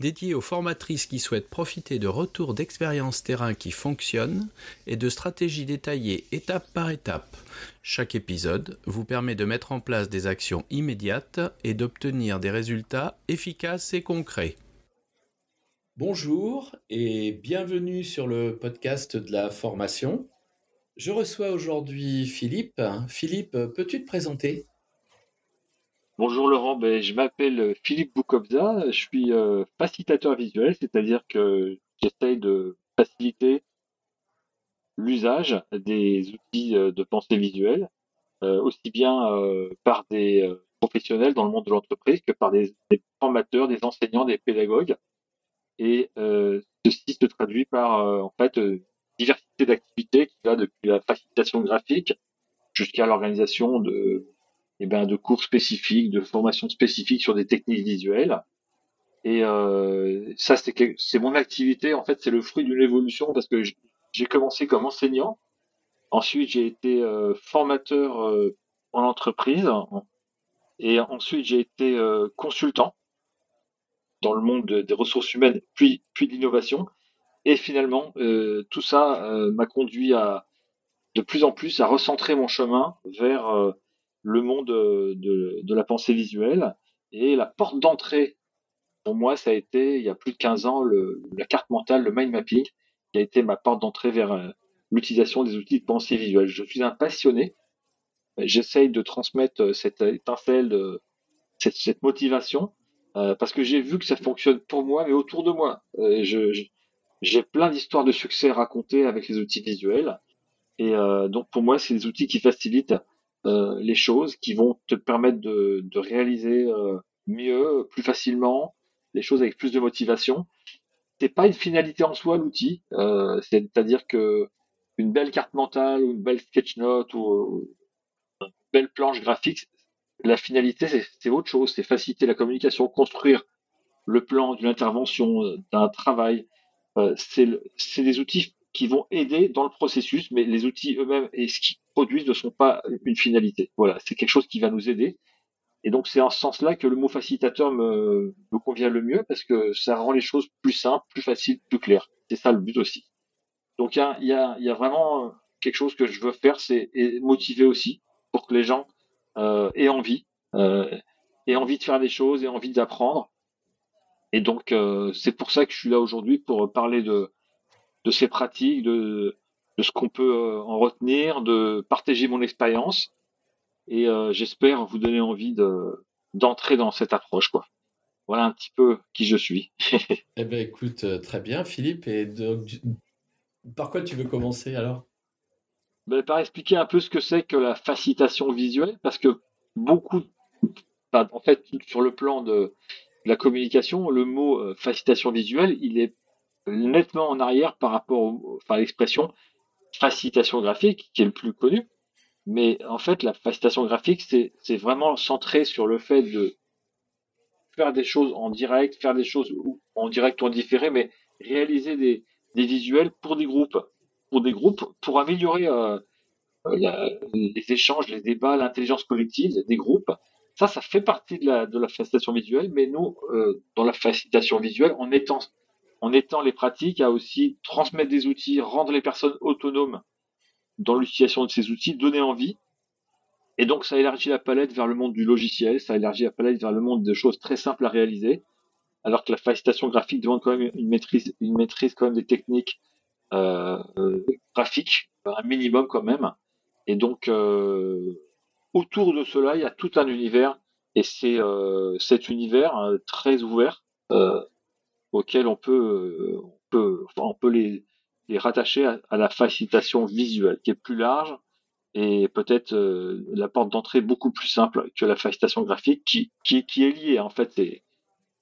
dédié aux formatrices qui souhaitent profiter de retours d'expériences terrain qui fonctionnent et de stratégies détaillées étape par étape. Chaque épisode vous permet de mettre en place des actions immédiates et d'obtenir des résultats efficaces et concrets. Bonjour et bienvenue sur le podcast de la formation. Je reçois aujourd'hui Philippe. Philippe, peux-tu te présenter? Bonjour Laurent, ben, je m'appelle euh, Philippe Boukobza, je suis euh, facilitateur visuel, c'est-à-dire que j'essaye de faciliter l'usage des outils euh, de pensée visuelle, aussi bien par des professionnels dans le monde de l'entreprise que par des, formateurs, des enseignants, des pédagogues. Et ceci se traduit par en fait diversité d'activités qui va depuis la facilitation graphique jusqu'à l'organisation de eh ben, de cours spécifiques, de formations spécifiques sur des techniques visuelles. Et euh, ça, c'est mon activité. En fait, c'est le fruit d'une évolution parce que j'ai commencé comme enseignant. Ensuite, j'ai été euh, formateur euh, en entreprise. Et ensuite, j'ai été euh, consultant dans le monde des ressources humaines, puis, puis de l'innovation. Et finalement, euh, tout ça m'a conduit à de plus en plus à recentrer mon chemin vers le monde euh, de, la pensée visuelle. Et la porte d'entrée, pour moi, ça a été, il y a plus de 15 ans, le, la carte mentale, le mind mapping, qui a été ma porte d'entrée vers euh, l'utilisation des outils de pensée visuelle. Je suis un passionné. J'essaye de transmettre euh, cette étincelle, de, cette, motivation, parce que j'ai vu que ça fonctionne pour moi, mais autour de moi. j'ai plein d'histoires de succès racontées avec les outils visuels. Et donc pour moi, c'est des outils qui facilitent euh, les choses qui vont te permettre de, réaliser euh, mieux, plus facilement, les choses avec plus de motivation. C'est pas une finalité en soi l'outil, euh, c'est-à-dire que une belle carte mentale ou une belle sketch note ou une belle planche graphique, la finalité c'est autre chose, c'est faciliter la communication, construire le plan d'une intervention, d'un travail. C'est des outils qui vont aider dans le processus, mais les outils eux-mêmes et ce qu'ils produisent ne sont pas une finalité. Voilà, c'est quelque chose qui va nous aider. Et donc c'est en ce sens-là que le mot facilitateur me, convient le mieux parce que ça rend les choses plus simples, plus faciles, plus claires. C'est ça le but aussi. Donc il y a, vraiment quelque chose que je veux faire, c'est motiver aussi pour que les gens euh, aient envie, euh, aient envie de faire des choses, aient envie d'apprendre. Et donc euh, c'est pour ça que je suis là aujourd'hui pour parler de de ces pratiques, de, de ce qu'on peut euh, en retenir, de partager mon expérience. Et euh, j'espère vous donner envie de d'entrer dans cette approche, quoi. Voilà un petit peu qui je suis. eh ben, écoute, euh, très bien, Philippe. Et donc, par quoi tu veux commencer alors? Ben, Par expliquer un peu ce que c'est que la facilitation visuelle, parce que beaucoup, en fait, sur le plan de la communication, le mot facilitation visuelle, il est nettement en arrière par rapport à l'expression facilitation graphique, qui est le plus connu. Mais en fait, la facilitation graphique, c'est vraiment centré sur le fait de faire des choses en direct, faire des choses en direct ou en différé, mais réaliser des, visuels pour des groupes, pour des groupes, pour améliorer euh, les échanges, les débats, l'intelligence collective des groupes. Ça, ça fait partie de la, de la facilitation visuelle, mais nous, euh, dans la facilitation visuelle, en étant en étant les pratiques à aussi transmettre des outils, rendre les personnes autonomes dans l'utilisation de ces outils, donner envie. Et donc, ça élargit la palette vers le monde du logiciel, ça élargit la palette vers le monde de choses très simples à réaliser, alors que la facilitation graphique demande quand même une maîtrise, une maîtrise quand même des techniques euh, euh graphiques, un minimum quand même. Et donc, euh, autour de cela, il y a tout un univers, et c'est euh, cet univers euh, très ouvert auxquels on peut, euh, on peut, enfin, on peut les, les rattacher à, la facilitation visuelle, qui est plus large et peut-être euh, la porte d'entrée beaucoup plus simple que la facilitation graphique, qui, qui, qui est liée. En fait, c'est,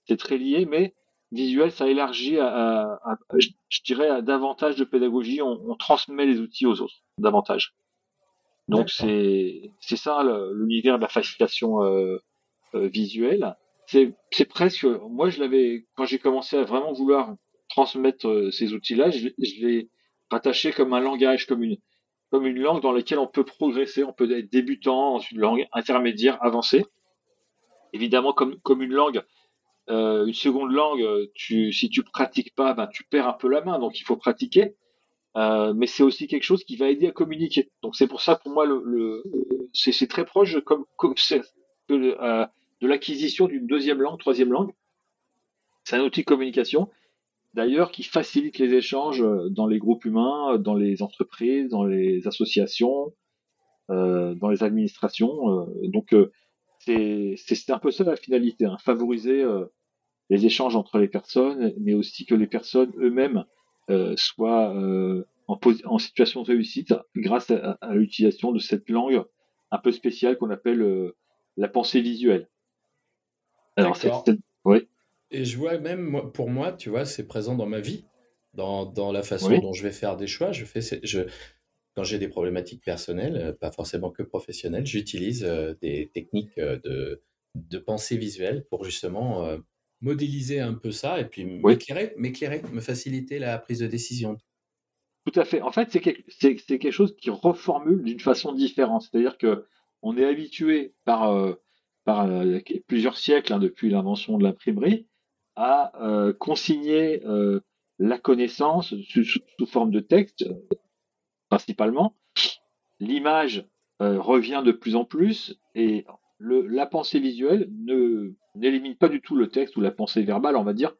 c'est très lié, mais visuel, ça élargit à, à, je, dirais, à davantage de pédagogie. On, on, transmet les outils aux autres, davantage. Donc c'est c'est ça l'univers de la facilitation euh, euh, visuelle. C'est presque moi je l'avais quand j'ai commencé à vraiment vouloir transmettre euh, ces outils-là, je, je l'ai rattaché comme un langage, comme une comme une langue dans laquelle on peut progresser, on peut être débutant dans une langue intermédiaire, avancée. Évidemment, comme comme une langue, euh, une seconde langue, tu si tu pratiques pas, ben tu perds un peu la main, donc il faut pratiquer. Euh, mais c'est aussi quelque chose qui va aider à communiquer. Donc c'est pour ça pour moi le, le c'est très proche comme, comme euh, de l'acquisition d'une deuxième langue, troisième langue. C'est un outil de communication, d'ailleurs, qui facilite les échanges dans les groupes humains, dans les entreprises, dans les associations, euh, dans les administrations. Euh, donc euh, c'est un peu ça la finalité, hein, favoriser les échanges entre les personnes, mais aussi que les personnes eux-mêmes euh, euh, en, en, situation de réussite grâce à, l'utilisation de cette langue un peu spéciale qu'on appelle euh, la pensée visuelle. Alors, c'est, oui. Et je vois même, pour moi, tu vois, c'est présent dans ma vie, dans, dans la façon dont je vais faire des choix. Je fais, je, quand j'ai des problématiques personnelles, pas forcément que professionnelles, j'utilise des techniques de, de pensée visuelle pour justement modéliser un peu ça et puis m'éclairer, m'éclairer, me faciliter la prise de décision. Tout à fait. En fait, c'est quelque, chose qui reformule d'une façon différente. C'est-à-dire que on est habitué par, euh, par euh, plusieurs siècles, hein, depuis l'invention de l'imprimerie, à euh, consigner la connaissance sous, sous, forme de texte, principalement. L'image revient de plus en plus et le, la pensée visuelle ne n'élimine pas du tout le texte ou la pensée verbale, on va dire.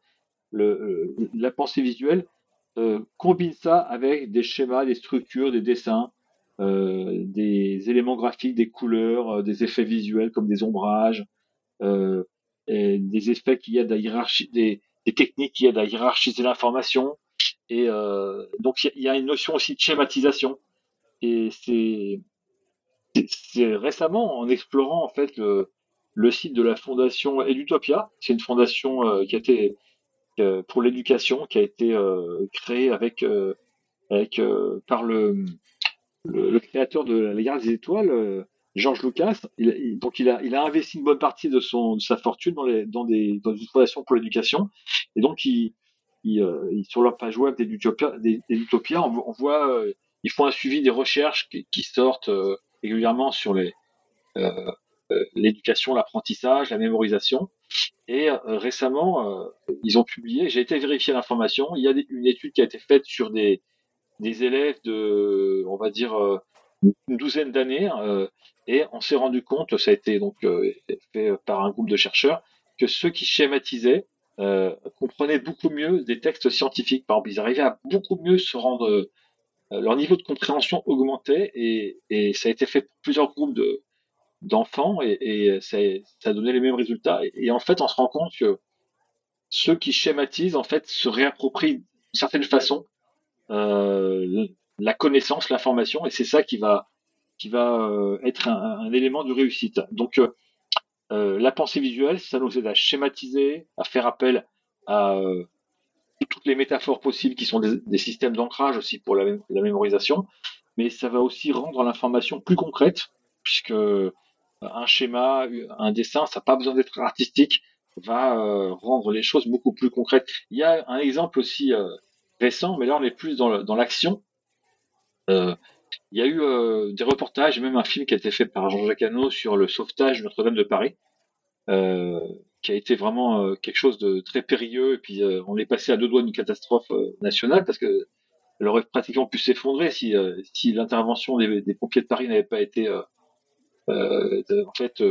Le, euh, la pensée visuelle euh, combine ça avec des schémas, des structures, des dessins, euh, des éléments graphiques, des couleurs, euh, des effets visuels comme des ombrages, euh, des effets qui aident à hiérarchiser, des, des, techniques qui aident à hiérarchiser l'information. Et donc il y, y, a une notion aussi de schématisation. Et c'est c'est récemment en explorant en fait le, le site de la fondation Edutopia. C'est une fondation euh, qui a été euh, pour l'éducation, qui a été euh, créée avec, avec par le, le, créateur de la Guerre des Étoiles, Georges Lucas. Il, donc il a, investi une bonne partie de, son, de sa fortune dans, des, dans une fondation pour l'éducation. Et donc il, il, sur leur page web d'Edutopia, on, on voit, ils font un suivi des recherches qui, sortent régulièrement sur les euh, euh, l'éducation, l'apprentissage, la mémorisation. Et euh, récemment, ils ont publié, j'ai été vérifier l'information, il y a une étude qui a été faite sur des, des élèves de, on va dire, une douzaine d'années, et on s'est rendu compte, ça a été donc fait par un groupe de chercheurs, que ceux qui schématisaient comprenaient beaucoup mieux des textes scientifiques. Par exemple, ils arrivaient à beaucoup mieux se rendre euh, leur niveau de compréhension augmentait et, et, ça a été fait pour plusieurs groupes de d'enfants et, et ça, ça, a donné les mêmes résultats. Et, en fait, on se rend compte que ceux qui schématisent en fait se réapproprient d'une certaine façon euh, la connaissance, l'information, et c'est ça qui va qui va euh, être un, élément de réussite. Donc euh, euh, la pensée visuelle, ça nous aide à schématiser, à faire appel à toutes les métaphores possibles qui sont des, systèmes d'ancrage aussi pour la, mémorisation, mais ça va aussi rendre l'information plus concrète, puisque euh, un schéma, un dessin, ça n'a pas besoin d'être artistique, va euh, rendre les choses beaucoup plus concrètes. Il y a un exemple aussi euh, récent, mais là on est plus dans l'action. il y a eu des reportages, même un film qui a été fait par Jean-Jacques Hano sur le sauvetage de Notre-Dame de Paris qui a été vraiment euh, quelque chose de très périlleux. Et puis euh, on est passé à deux doigts d'une catastrophe euh, nationale parce que elle aurait pratiquement pu s'effondrer si, si l'intervention des, des, pompiers de Paris n'avait pas été en fait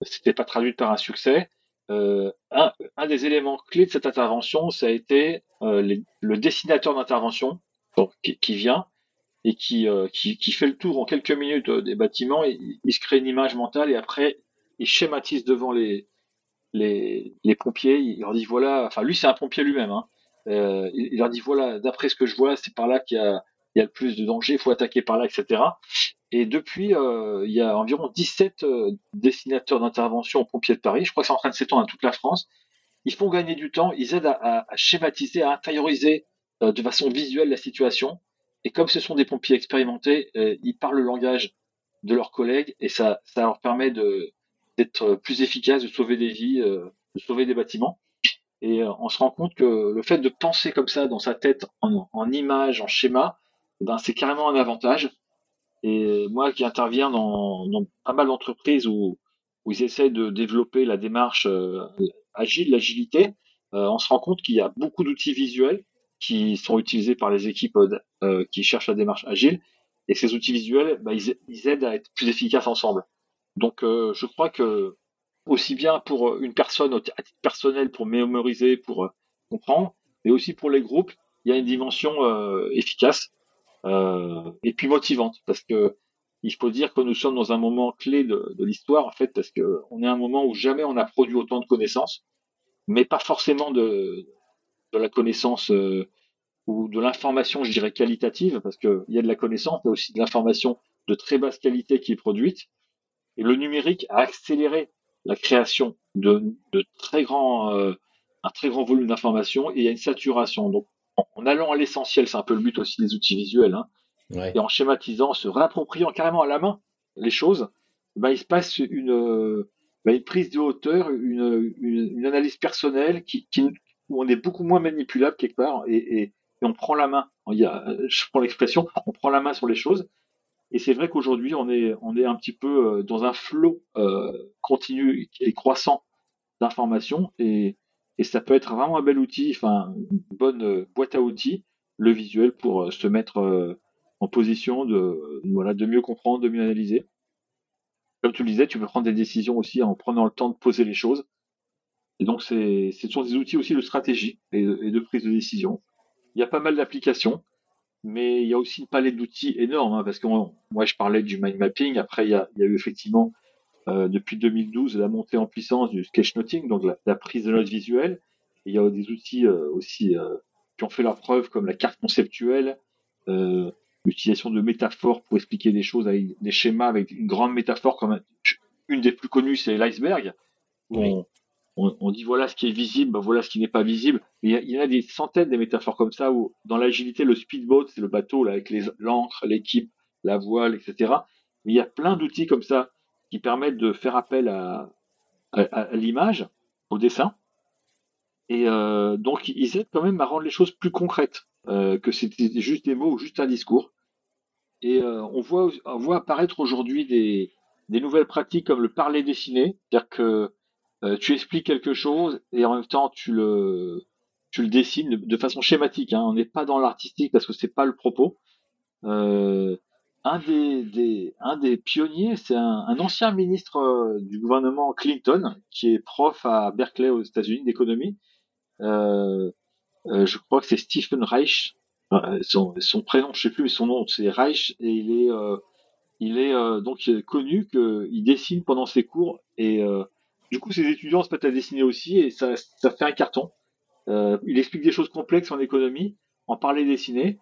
c'était pas traduit par un succès. Un, un, des éléments clés de cette intervention, ça a été le dessinateur d'intervention qui, qui, vient et qui, qui, qui, fait le tour en quelques minutes des bâtiments. Et, il se crée une image mentale et après il schématise devant les, les, les pompiers, il leur dit voilà, enfin lui c'est un pompier lui-même, hein, euh, il, leur dit voilà, d'après ce que je vois, c'est par là qu'il y a, il y a le plus de danger, il faut attaquer par là, etc. Et depuis, euh, il y a environ 17 euh, dessinateurs d'intervention aux pompiers de Paris, je crois que c'est en train de s'étendre à toute la France. Ils font gagner du temps, ils aident à, à, schématiser, à intérioriser de façon visuelle la situation. Et comme ce sont des pompiers expérimentés, ils parlent le langage de leurs collègues et ça, ça leur permet d'être plus efficaces, de sauver des vies, euh, de sauver des bâtiments. Et euh, on se rend compte que le fait de penser comme ça dans sa tête, en, en image, en schéma, eh ben c'est carrément un avantage. Et moi qui interviens dans, dans pas mal d'entreprises où, où ils essaient de développer la démarche euh, agile, l'agilité, on se rend compte qu'il y a beaucoup d'outils visuels qui sont utilisés par les équipes qui cherchent la démarche agile et ces outils visuels, bah, ils, aident à être plus efficaces ensemble. Donc, euh, je crois que aussi bien pour une personne à titre personnel, pour mémoriser, pour euh, comprendre, mais aussi pour les groupes, il y a une dimension euh, et puis motivante, parce que il faut dire que nous sommes dans un moment clé de, l'histoire, en fait, parce que on est à un moment où jamais on a produit autant de connaissances, mais pas forcément de, la connaissance ou de l'information, je dirais, qualitative, parce qu'il y a de la connaissance, mais aussi de l'information de très basse qualité qui est produite. Et le numérique a accéléré la création de, très grands, euh, un très grand volume d'informations et il y a une saturation. En, allant à l'essentiel, c'est un peu le but aussi des outils visuels, hein, et en schématisant, se réappropriant carrément à la main les choses, ben, il se passe une, ben, une prise de hauteur, une, une, une analyse personnelle qui, qui, où on est beaucoup moins manipulable quelque part et, et, et on prend la main. Il y a, je prends l'expression, on prend la main sur les choses. Et c'est vrai qu'aujourd'hui, on est, on est un petit peu euh, dans un flot euh, continu et croissant d'informations, et, et ça peut être vraiment un bel outil, enfin une bonne euh, boîte à outils, le visuel pour se mettre en position de, voilà, de mieux comprendre, de mieux analyser. Comme tu le disais, tu peux prendre des décisions aussi en prenant le temps de poser les choses. Et donc, c'est, ce sont des outils aussi de stratégie et de prise de décision. Il y a pas mal d'applications, mais il y a aussi une palette d'outils énorme, hein, parce que moi je parlais du mind mapping, après il y a, il y a eu effectivement euh, depuis 2012 la montée en puissance du sketchnoting, donc la, prise de notes visuelles. il y a des outils euh, aussi euh, qui ont fait leur preuve, comme la carte conceptuelle, l'utilisation de métaphores pour expliquer des choses avec des schémas avec une grande métaphore, comme une des plus connues, c'est l'iceberg, où on, dit voilà ce qui est visible, bah, voilà ce qui n'est pas visible. Il y, a, a des centaines de métaphores comme ça où dans l'agilité, le speedboat, c'est le bateau là, avec l'encre, l'équipe, la voile, etc. Mais il y a plein d'outils comme ça qui permettent de faire appel à, l'image, au dessin. Et euh, donc ils aident quand même à rendre les choses plus concrètes euh, que c'était juste des mots ou juste un discours. Et euh, on voit on voit apparaître aujourd'hui des, des nouvelles pratiques comme le parler dessiné, c'est-à-dire que euh, tu expliques quelque chose et en même temps tu le tu le dessines de, façon schématique. Hein. On n'est pas dans l'artistique parce que c'est pas le propos. Euh, un des, des, un des pionniers, c'est un, un, ancien ministre euh, du gouvernement Clinton qui est prof à Berkeley aux États-Unis d'économie. Euh, euh je crois que c'est Stephen Reich. Son, son, prénom, je sais plus, mais son nom, c'est Reich et il est, il est donc connu qu'il dessine pendant ses cours et du coup, ses étudiants se mettent à dessiner aussi et ça, ça fait un carton. Euh, il explique des choses complexes en économie, en parler dessiner.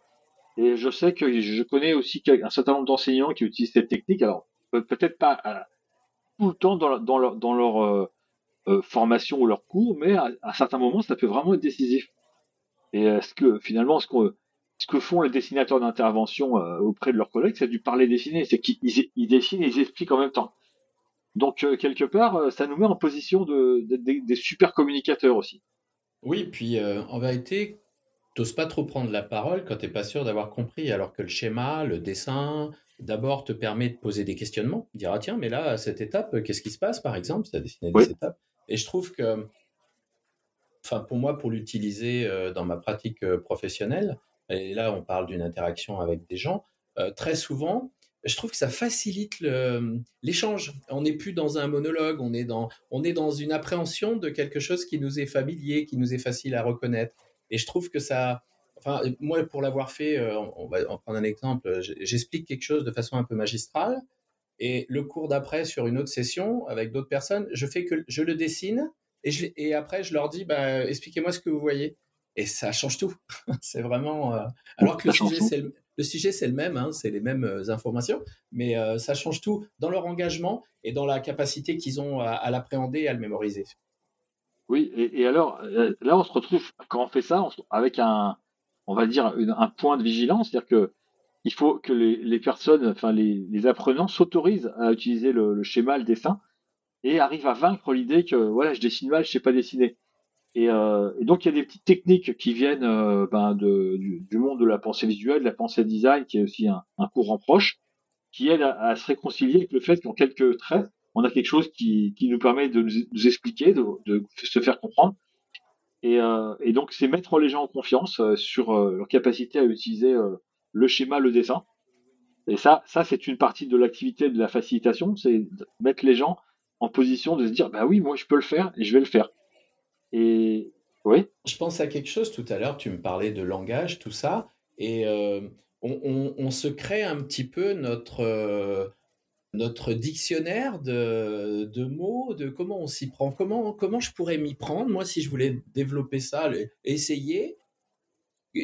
Et je sais que je connais aussi un certain nombre d'enseignants qui utilisent cette technique. Alors, peut-être pas euh, tout le temps dans, leur, euh, euh, formation ou leur cours, mais à, à, certains moments, ça peut vraiment être décisif. Et est-ce que finalement, ce, que ce font les dessinateurs d'intervention auprès de leurs collègues, c'est du parler dessiner. C'est qu'ils ils dessinent et ils expliquent en même temps. Donc, quelque part, ça nous met en position de, des super communicateurs aussi. Oui, puis en vérité, n'oses pas trop prendre la parole quand tu n'es pas sûr d'avoir compris, alors que le schéma, le dessin, d'abord te permet de poser des questionnements, dire ah tiens, mais là, à cette étape, qu'est-ce qui se passe, par exemple, si tu as dessiné des étapes. Et je trouve que, enfin, pour moi, pour l'utiliser dans ma pratique professionnelle, et là, on parle d'une interaction avec des gens, très souvent, je trouve que ça facilite l'échange. On n'est plus dans un monologue, on est, dans, on est dans une appréhension de quelque chose qui nous est familier, qui nous est facile à reconnaître. Et je trouve que ça, enfin, moi, pour l'avoir fait, euh, on va prendre un exemple, j'explique quelque chose de façon un peu magistrale, et le cours d'après, sur une autre session, avec d'autres personnes, je fais que je le dessine, et, je, et après, je leur dis, bah, expliquez-moi ce que vous voyez. Et ça change tout. c'est vraiment. Euh, alors que le sujet, c'est le le sujet, c'est le même, hein, c'est les mêmes euh, informations, mais euh, ça change tout dans leur engagement et dans la capacité qu'ils ont à, l'appréhender et à le mémoriser. Oui, et, alors euh, là, on se retrouve quand on fait ça avec un, on va dire, un point de vigilance, c'est-à-dire que il faut que les, personnes, enfin les, apprenants s'autorisent à utiliser le, schéma, le dessin, et arrivent à vaincre l'idée que voilà, je dessine mal, je sais pas dessiner. Et, euh, donc il y a des petites techniques qui viennent euh, ben, du, monde de la pensée visuelle, de la pensée design, qui est aussi un, courant proche, qui aide à, se réconcilier avec le fait qu'en quelques traits, on a quelque chose qui, nous permet de nous, expliquer, de, se faire comprendre. Et, euh, et donc c'est mettre les gens en confiance sur leur capacité à utiliser le schéma, le dessin. Et ça, ça c'est une partie de l'activité de la facilitation, c'est mettre les gens en position de se dire, bah oui, moi je peux le faire et je vais le faire. Et oui. Je pense à quelque chose tout à l'heure, tu me parlais de langage, tout ça, et euh, on, se crée un petit peu notre, euh, notre dictionnaire de, de, mots, de comment on s'y prend, comment, comment je pourrais m'y prendre, moi, si je voulais développer ça, essayer,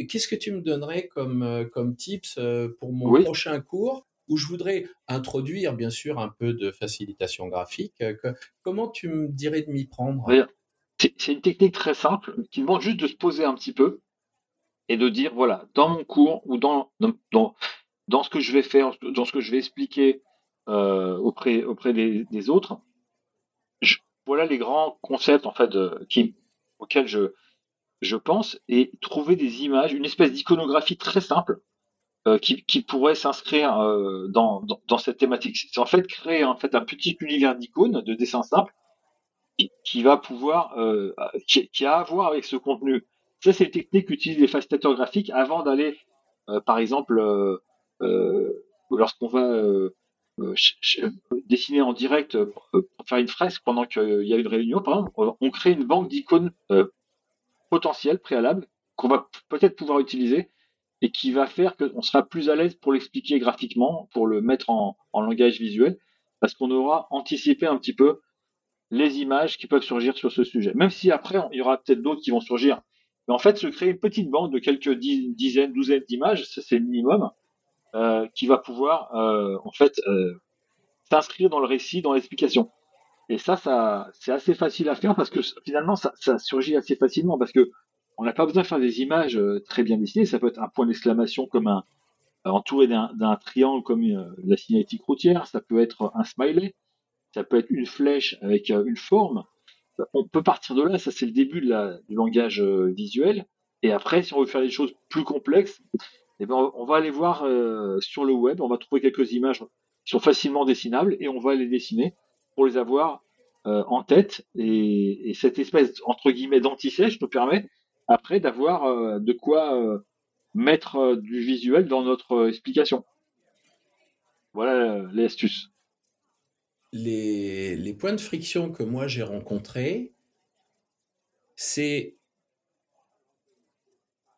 Qu'est-ce que tu me donnerais comme, euh, comme tips euh, pour mon prochain cours où je voudrais introduire bien sûr un peu de facilitation graphique euh, Comment tu me dirais de m'y prendre? C'est une technique très simple qui demande juste de se poser un petit peu et de dire voilà, dans mon cours ou dans, dans, dans, ce que je vais faire, dans ce que je vais expliquer auprès, auprès des, autres, voilà les grands concepts en fait qui, auxquels je, je pense, et trouver des images, une espèce d'iconographie très simple euh, qui, pourrait s'inscrire euh, dans, cette thématique. C'est en fait créer en fait un petit univers d'icônes, de dessins simples, qui, va pouvoir, euh, qui, a à voir avec ce contenu. Ça, c'est une technique qu'utilisent les facilitateurs graphiques avant d'aller, par exemple, lorsqu'on va dessiner en direct pour faire une fresque pendant qu'il y a une réunion, par exemple, on crée une banque d'icônes potentiel préalable qu'on va peut-être pouvoir utiliser et qui va faire qu'on sera plus à l'aise pour l'expliquer graphiquement, pour le mettre en, langage visuel, parce qu'on aura anticipé un petit peu les images qui peuvent surgir sur ce sujet. Même si après, il y aura peut-être d'autres qui vont surgir. Mais en fait, se créer une petite bande de quelques dizaines, douzaines d'images, c'est le minimum, euh, qui va pouvoir euh, en fait euh, s'inscrire dans le récit, dans l'explication. Et ça, ça c'est assez facile à faire parce que finalement, ça, surgit assez facilement parce que on n'a pas besoin de faire des images très bien dessinées. Ça peut être un point d'exclamation comme un entouré d'un triangle comme euh, la signalétique routière. Ça peut être un smiley. Ça peut être une flèche avec une forme. On peut partir de là. Ça, c'est le début du langage visuel. Et après, si on veut faire des choses plus complexes, eh ben, on va aller voir sur le web. On va trouver quelques images qui sont facilement dessinables et on va les dessiner pour les avoir euh, en tête. Et, cette espèce, entre guillemets, d'anti-sèche nous permet après d'avoir euh, de quoi euh, mettre du visuel dans notre explication. Voilà les astuces. Les points de friction que moi j'ai rencontrés, c'est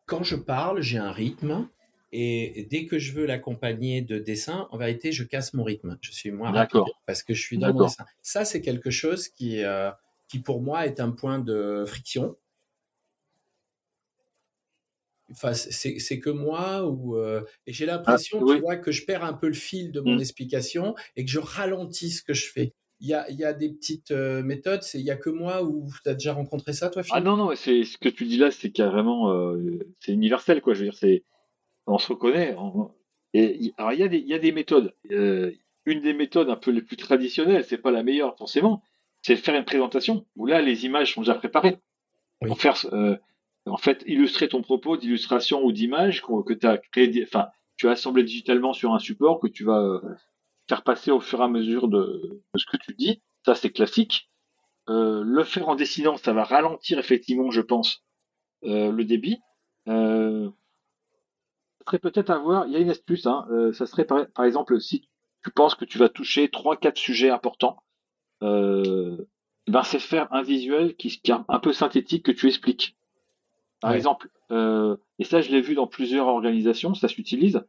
quand je parle, j'ai un rythme et dès que je veux l'accompagner de dessin, en vérité, je casse mon rythme. Je suis moins rapide parce que je suis dans mon dessin. Ça, c'est quelque chose qui, euh, qui, pour moi, est un point de friction. Enfin, c'est que moi ou euh, et j'ai l'impression, ah, tu vois, que je perds un peu le fil de mon mmh. explication et que je ralentis ce que je fais. Il y a, y a, des petites euh, méthodes, il n'y a que moi ou tu as déjà rencontré ça, toi, Philippe? Ah non, non, c'est ce que tu dis là, c'est carrément, c'est universel, quoi. Je veux dire, c'est on se reconnaît. Et, alors il y, a des, il y a des méthodes. Euh, une des méthodes un peu les plus traditionnelles, c'est pas la meilleure forcément, c'est de faire une présentation où là les images sont déjà préparées. Pour faire, euh, en fait, illustrer ton propos d'illustration ou d'image que tu as créé, enfin, tu as assemblé digitalement sur un support que tu vas euh, faire passer au fur et à mesure de, ce que tu dis. Ça, c'est classique. le faire en dessinant, ça va ralentir effectivement, je pense, le débit. Serait peut-être avoir, il y a une astuce, hein, euh, ça serait par, exemple si tu penses que tu vas toucher trois, quatre sujets importants, euh, ben c'est faire un visuel qui, qui, est un peu synthétique que tu expliques. Par exemple, euh, et ça je l'ai vu dans plusieurs organisations, ça s'utilise.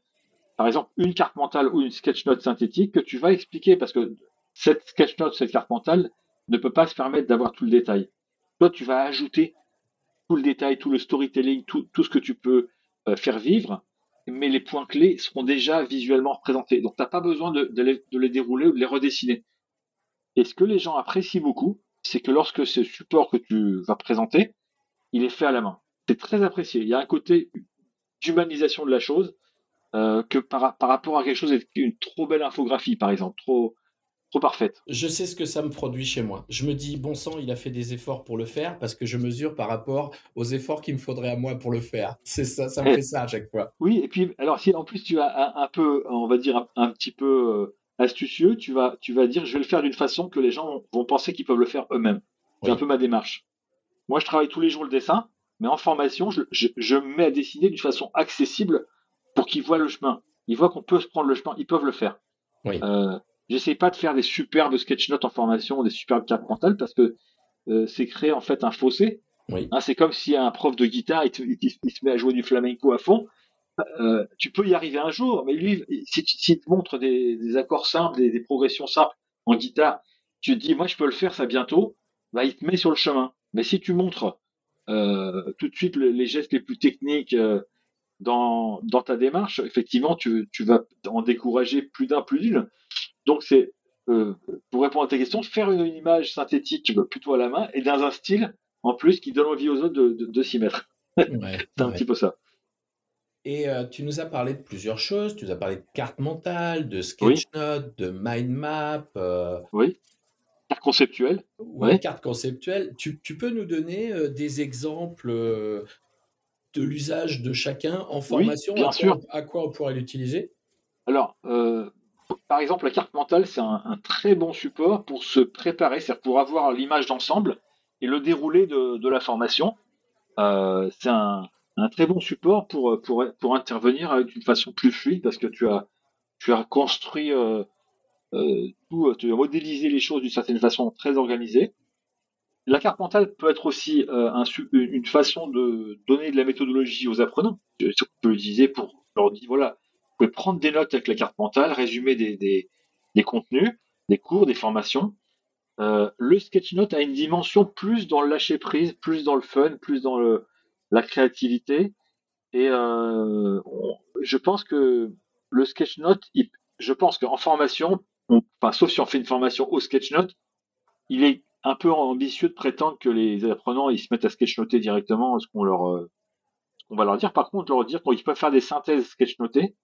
Par exemple, une carte mentale ou une sketch note synthétique que tu vas expliquer parce que cette sketch note, cette carte mentale ne peut pas se permettre d'avoir tout le détail. Toi, tu vas ajouter tout le détail, tout le storytelling, tout, tout ce que tu peux euh, faire vivre mais les points clés seront déjà visuellement représentés. Donc, tu n'as pas besoin de, les, dérouler ou de les redessiner. Et ce que les gens apprécient beaucoup, c'est que lorsque ce support que tu vas présenter, il est fait à la main. C'est très apprécié. Il y a un côté d'humanisation de la chose que par, rapport à quelque chose une trop belle infographie, par exemple, trop, trop parfaite. Je sais ce que ça me produit chez moi. Je me dis, bon sang, il a fait des efforts pour le faire parce que je mesure par rapport aux efforts qu'il me faudrait à moi pour le faire. C'est ça, ça me fait ça à chaque fois. Oui, et puis, alors si en plus tu as un, peu, on va dire, un, petit peu euh, astucieux, tu vas, tu vas dire, je vais le faire d'une façon que les gens vont penser qu'ils peuvent le faire eux-mêmes. C'est un peu ma démarche. Moi, je travaille tous les jours le dessin, mais en formation, je, je, me mets à dessiner d'une façon accessible pour qu'ils voient le chemin. Ils voient qu'on peut se prendre le chemin, ils peuvent le faire. Oui. Euh, J'essaie pas de faire des superbes sketch notes en formation, des superbes cartes mentales parce que euh, c'est créer en fait un fossé. Oui. Hein, c'est comme si un prof de guitare il, se met à jouer du flamenco à fond. Euh, tu peux y arriver un jour, mais lui, si tu te montre des, des, accords simples, des, des, progressions simples en guitare, tu te dis moi je peux le faire ça bientôt, bah il te met sur le chemin. Mais si tu montres euh, tout de suite les gestes les plus techniques euh, dans, dans ta démarche, effectivement tu, tu vas en décourager plus d'un, plus d'une. Donc c'est, euh, pour répondre à ta question, faire une, image synthétique plutôt à la main et dans un style en plus qui donne envie aux autres de, s'y mettre. c'est un petit peu ça. Et euh, tu nous as parlé de plusieurs choses. Tu nous as parlé de carte mentale, de sketchnote, de mind map. Euh, oui. Carte conceptuelle. Oui, carte conceptuelle. Tu, peux nous donner des exemples de l'usage de chacun en formation bien à, sûr. Quoi, à quoi on pourrait l'utiliser? Alors, par exemple, la carte mentale, c'est un, très bon support pour se préparer, c'est-à-dire pour avoir l'image d'ensemble et le déroulé de, la formation. Euh, c'est un, très bon support pour, pour, pour intervenir d'une façon plus fluide parce que tu as, tu as construit euh, euh, tout, tu as modélisé les choses d'une certaine façon très organisée. La carte mentale peut être aussi une façon de donner de la méthodologie aux apprenants. Tu peux l'utiliser pour leur dire voilà, pouvez prendre des notes avec la carte mentale, résumer des, des, contenus, des cours, des formations. Euh, le sketchnote a une dimension plus dans le lâcher prise, plus dans le fun, plus dans le, la créativité. Et euh, je pense que le sketchnote, je pense qu'en formation, enfin, sauf si on fait une formation au sketchnote, il est un peu ambitieux de prétendre que les apprenants ils se mettent à sketchnoter directement ce qu'on leur euh, ce va leur dire. Par contre, leur dire qu'ils peuvent faire des synthèses sketchnotées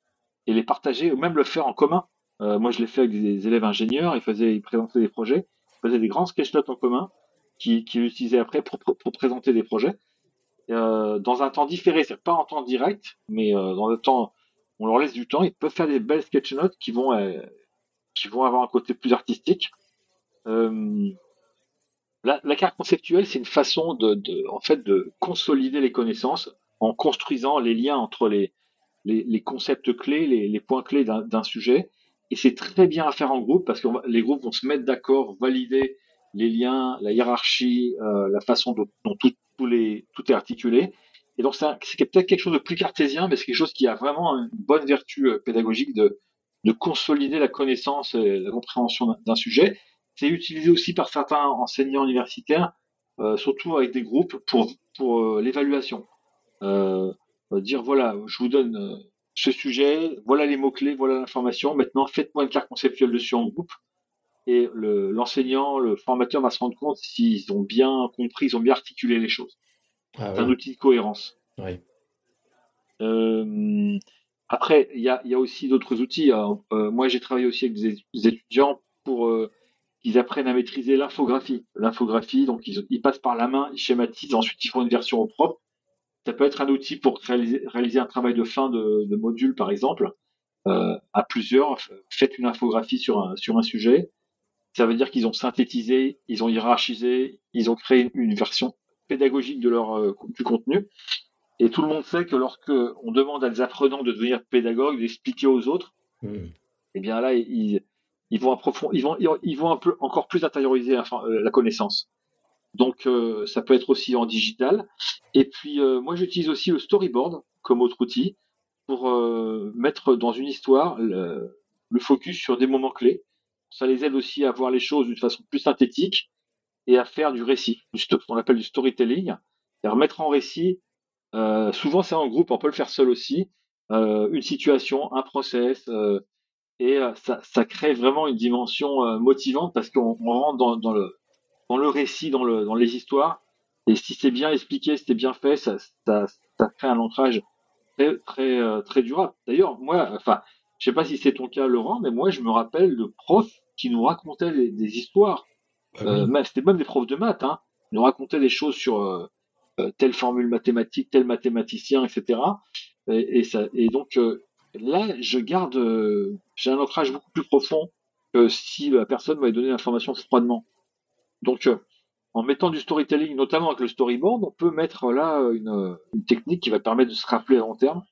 et les partager ou même le faire en commun. Euh, moi, je l'ai fait avec des élèves ingénieurs. Ils faisaient, ils présentaient des projets, ils faisaient des grands sketchnotes en commun qui, qui l'utilisaient après pour, pour, présenter des projets euh, dans un temps différé, c'est pas en temps direct, mais euh, dans le temps, on leur laisse du temps. Ils peuvent faire des belles sketchnotes qui vont euh, qui vont avoir un côté plus artistique. Euh, la, la, carte conceptuelle, c'est une façon de, de, en fait, de consolider les connaissances en construisant les liens entre les, les, concepts clés, les, points clés d'un sujet. Et c'est très bien à faire en groupe parce que les groupes vont se mettre d'accord, valider les liens, la hiérarchie, euh, la façon dont, tout, les, tout est articulé. Et donc c'est peut-être quelque chose de plus cartésien, mais c'est quelque chose qui a vraiment une bonne vertu euh, pédagogique de, de consolider la connaissance et la compréhension d'un sujet. C'est utilisé aussi par certains enseignants universitaires, euh, surtout avec des groupes pour, pour l'évaluation. Euh, euh, dire voilà, je vous donne euh, ce sujet, voilà les mots-clés, voilà l'information, maintenant faites-moi une carte conceptuelle dessus en groupe. Et l'enseignant, le, formateur va se rendre compte s'ils ont bien compris, ils ont bien articulé les choses. Ah c'est un outil de cohérence. Euh, après, il y a, y a, aussi d'autres outils. moi, j'ai travaillé aussi avec des, étudiants pour qu'ils apprennent à maîtriser l'infographie. L'infographie, donc ils, ils, passent par la main, ils schématisent, ensuite ils font une version au propre. Ça peut être un outil pour réaliser, un travail de fin de, module, par exemple, euh, à plusieurs. Faites une infographie sur un, sur un sujet. Ça veut dire qu'ils ont synthétisé, ils ont hiérarchisé, ils ont créé une version pédagogique de leur euh, du contenu. Et tout le monde sait que lorsque on demande à des apprenants de devenir pédagogues, d'expliquer aux autres, hmm. eh bien là, ils, ils vont approfondir, ils vont, ils vont un peu encore plus intérioriser la, euh, la connaissance. Donc euh, ça peut être aussi en digital. Et puis euh, moi j'utilise aussi le storyboard comme autre outil pour euh, mettre dans une histoire le, focus sur des moments clés. Ça les aide aussi à voir les choses d'une façon plus synthétique et à faire du récit, ce qu'on appelle du storytelling, et à mettre en récit. souvent c'est en groupe, on peut le faire seul aussi. une situation, un process, et ça, ça, crée vraiment une dimension motivante parce qu'on rentre dans, dans le dans le récit, dans, le, dans les histoires. Et si c'est bien expliqué, si c'est bien fait, ça, ça, ça crée un ancrage très très euh, très durable. D'ailleurs, moi, enfin, je sais pas si c'est ton cas, Laurent, mais moi, je me rappelle de profs qui nous racontaient des, histoires. Ah euh, c'était même des profs de maths, hein, nous racontaient des choses sur euh, telle formule mathématique, tel mathématicien, etc. Et, et, ça, et donc là, je garde, j'ai un ancrage beaucoup plus profond que si la personne m'avait donné l'information froidement. Donc, en mettant du storytelling, notamment avec le storyboard, on peut mettre là une, technique qui va permettre de se rappeler à long terme.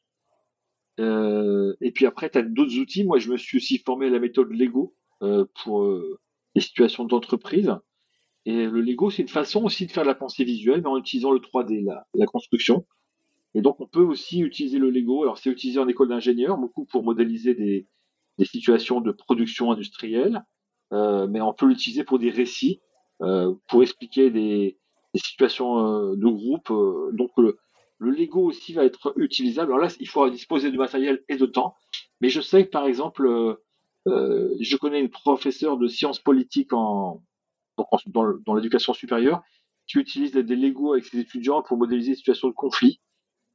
Euh, et puis après, tu as d'autres outils. Moi, je me suis aussi formé à la méthode Lego euh, pour euh, les situations d'entreprise. Et le Lego, c'est une façon aussi de faire de la pensée visuelle, mais en utilisant le 3D, la, construction. Et donc, on peut aussi utiliser le Lego. Alors, c'est utilisé en école d'ingénieur, beaucoup pour modéliser des, des situations de production industrielle, euh, mais on peut l'utiliser pour des récits. Euh, pour expliquer des, situations euh, de groupe. Euh, donc le, Lego aussi va être utilisable. Alors là, il faudra disposer de matériel et de temps. Mais je sais que par exemple, je connais une professeure de sciences politiques en, dans, l'éducation supérieure qui utilise des, Lego avec ses étudiants pour modéliser des situations de conflit.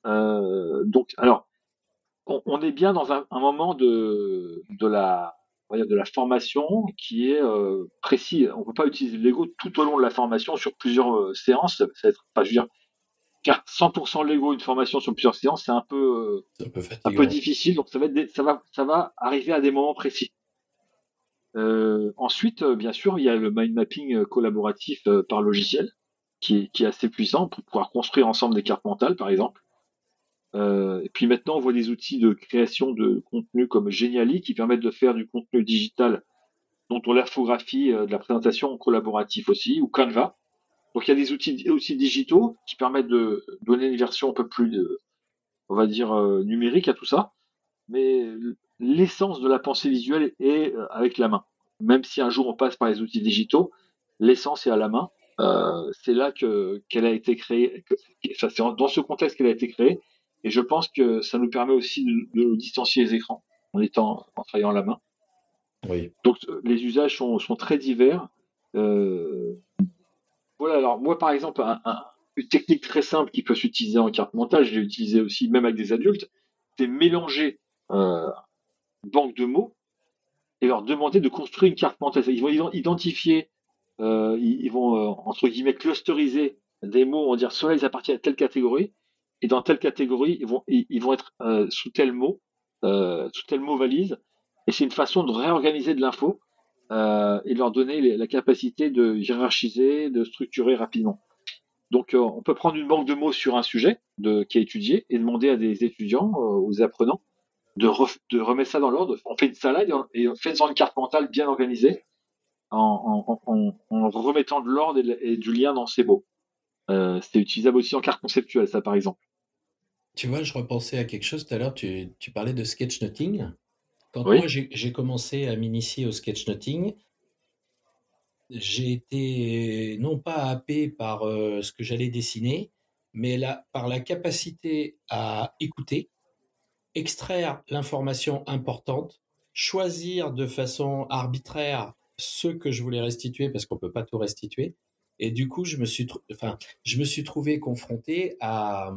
donc, alors, on, est bien dans un, un moment de, de la de la formation qui est euh, précis. On ne peut pas utiliser Lego tout au long de la formation sur plusieurs euh, séances. Ça va être, pas, je veux dire, car 100% Lego une formation sur plusieurs séances, c'est un peu, euh, un, peu un peu difficile. Donc ça va, être ça va, ça va arriver à des moments précis. ensuite, bien sûr, il y a le mind mapping collaboratif par logiciel qui est, qui est assez puissant pour pouvoir construire ensemble des cartes mentales, par exemple. Euh, et puis maintenant, on voit des outils de création de contenu comme Geniali qui permettent de faire du contenu digital dont on l'infographie euh, de la présentation collaborative aussi, ou Canva. Donc il y a des outils aussi digitaux qui permettent de donner une version un peu plus, de, on va dire, euh, numérique à tout ça. Mais l'essence de la pensée visuelle est avec la main. Même si un jour on passe par les outils digitaux, l'essence est à la main. c'est là que qu'elle a été créée. enfin, c'est dans ce contexte qu'elle a été créée et je pense que ça nous permet aussi de, distancier les écrans en étant en travaillant la main. Oui. Donc euh, les usages sont, sont très divers. Euh, voilà. Alors moi par exemple, une technique très simple qui peut s'utiliser en carte mentale, je l'ai utilisé aussi même avec des adultes, c'est mélanger euh, banque de mots et leur demander de construire une carte mentale. Ils vont identifier, euh, ils, vont euh, entre guillemets clusteriser des mots, on va dire cela ils appartiennent à telle catégorie et dans telle catégorie, ils vont, ils, vont être euh, sous tel mot, euh, sous tel mot valise. Et c'est une façon de réorganiser de l'info euh, et de leur donner la capacité de hiérarchiser, de structurer rapidement. Donc, euh, on peut prendre une banque de mots sur un sujet de, qui est étudié et demander à des étudiants, euh, aux apprenants, de, de remettre ça dans l'ordre. On fait une salade et on, fait une carte mentale bien organisée en, en, en remettant de l'ordre et, et, du lien dans ces mots. Euh, c'est utilisable aussi en carte conceptuelle, ça par exemple. Tu vois, je repensais à quelque chose tout à l'heure, tu, parlais de sketchnoting. Quand moi j'ai commencé à m'initier au sketchnoting, j'ai été non pas happé par euh, ce que j'allais dessiner, mais par la capacité à écouter, extraire l'information importante, choisir de façon arbitraire ce que je voulais restituer, parce qu'on ne peut pas tout restituer, et du coup, je me suis, enfin, je me suis trouvé confronté à,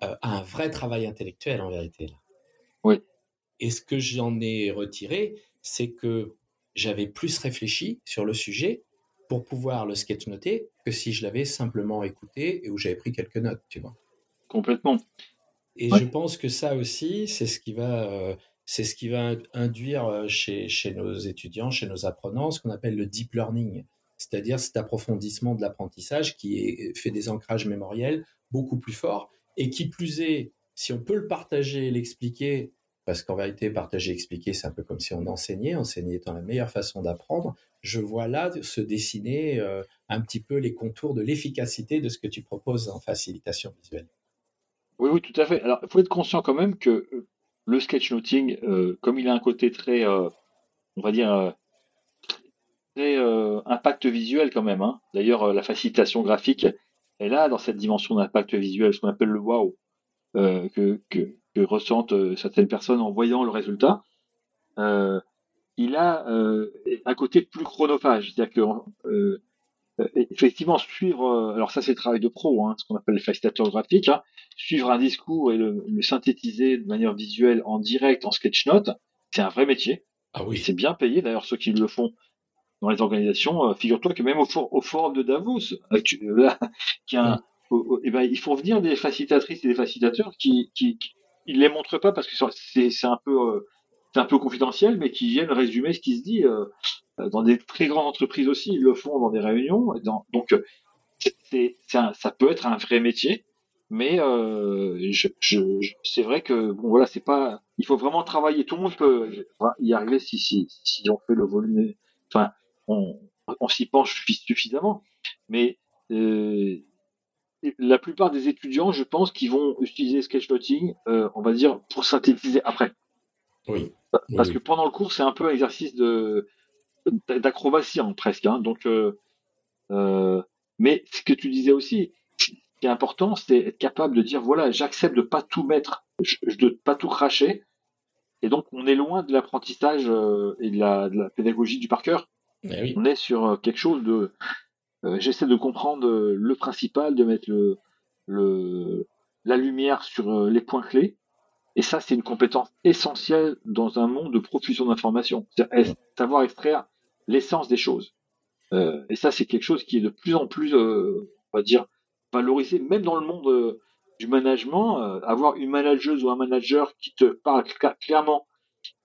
à, un vrai travail intellectuel en vérité. Oui. Et ce que j'en ai retiré, c'est que j'avais plus réfléchi sur le sujet pour pouvoir le sketchnoter que si je l'avais simplement écouté et où j'avais pris quelques notes, tu vois. Complètement. Et je pense que ça aussi, c'est ce qui va, euh, c'est ce qui va induire euh, chez, chez nos étudiants, chez nos apprenants, ce qu'on appelle le deep learning c'est-à-dire cet approfondissement de l'apprentissage qui est, fait des ancrages mémoriels beaucoup plus forts et qui plus est, si on peut le partager l'expliquer, parce qu'en vérité, partager expliquer, c'est un peu comme si on enseignait, enseigner étant la meilleure façon d'apprendre, je vois là se dessiner euh, un petit peu les contours de l'efficacité de ce que tu proposes en facilitation visuelle. Oui, oui, tout à fait. Alors, il faut être conscient quand même que euh, le sketchnoting, euh, comme il a un côté très, on va dire, euh, impact visuel quand même. Hein. D'ailleurs, la facilitation graphique est là dans cette dimension d'impact visuel, ce qu'on appelle le wow, euh, que, que, que, ressentent euh, certaines personnes en voyant le résultat. il a un côté plus chronophage, c'est-à-dire que effectivement, suivre, alors ça c'est le travail de pro, hein, ce qu'on appelle les facilitateurs graphiques, hein, suivre un discours et le, synthétiser de manière visuelle en direct en sketchnote, c'est un vrai métier. Ah oui. C'est bien payé d'ailleurs ceux qui le font dans les organisations. Figure-toi que même au, au, forum de Davos, là, qui a un, eh ben, il faut venir des facilitatrices et des facilitateurs qui, qui, ils les montrent pas parce que c'est, un peu, euh, c'est un peu confidentiel, mais qui viennent résumer ce qui se dit euh, dans des très grandes entreprises aussi. Ils le font dans des réunions. donc, c'est, ça peut être un vrai métier, mais euh, je, je, c'est vrai que bon voilà, c'est pas. Il faut vraiment travailler. Tout le monde peut y arriver si si si on fait le volume. Enfin, on, on s'y penche suffisamment, mais euh, la plupart des étudiants, je pense, qui vont utiliser sketchnoting, euh, on va dire, pour synthétiser après. Oui. Parce que pendant le cours, c'est un peu un exercice de d'acrobatie hein, presque. Hein. donc, euh, euh, mais ce que tu disais aussi, ce qui est important, c'est être capable de dire voilà, j'accepte de pas tout mettre, de pas tout cracher. Et donc, on est loin de l'apprentissage et de la, pédagogie du par cœur. Eh on est sur quelque chose de euh, j'essaie de comprendre euh, le principal, de mettre le, le, la lumière sur euh, les points clés. Et ça, c'est une compétence essentielle dans un monde de profusion d'informations. Savoir extraire l'essence des choses. Euh, et ça, c'est quelque chose qui est de plus en plus, euh, on va dire, valorisé, même dans le monde du management. avoir une manageuse ou un manager qui te parle clairement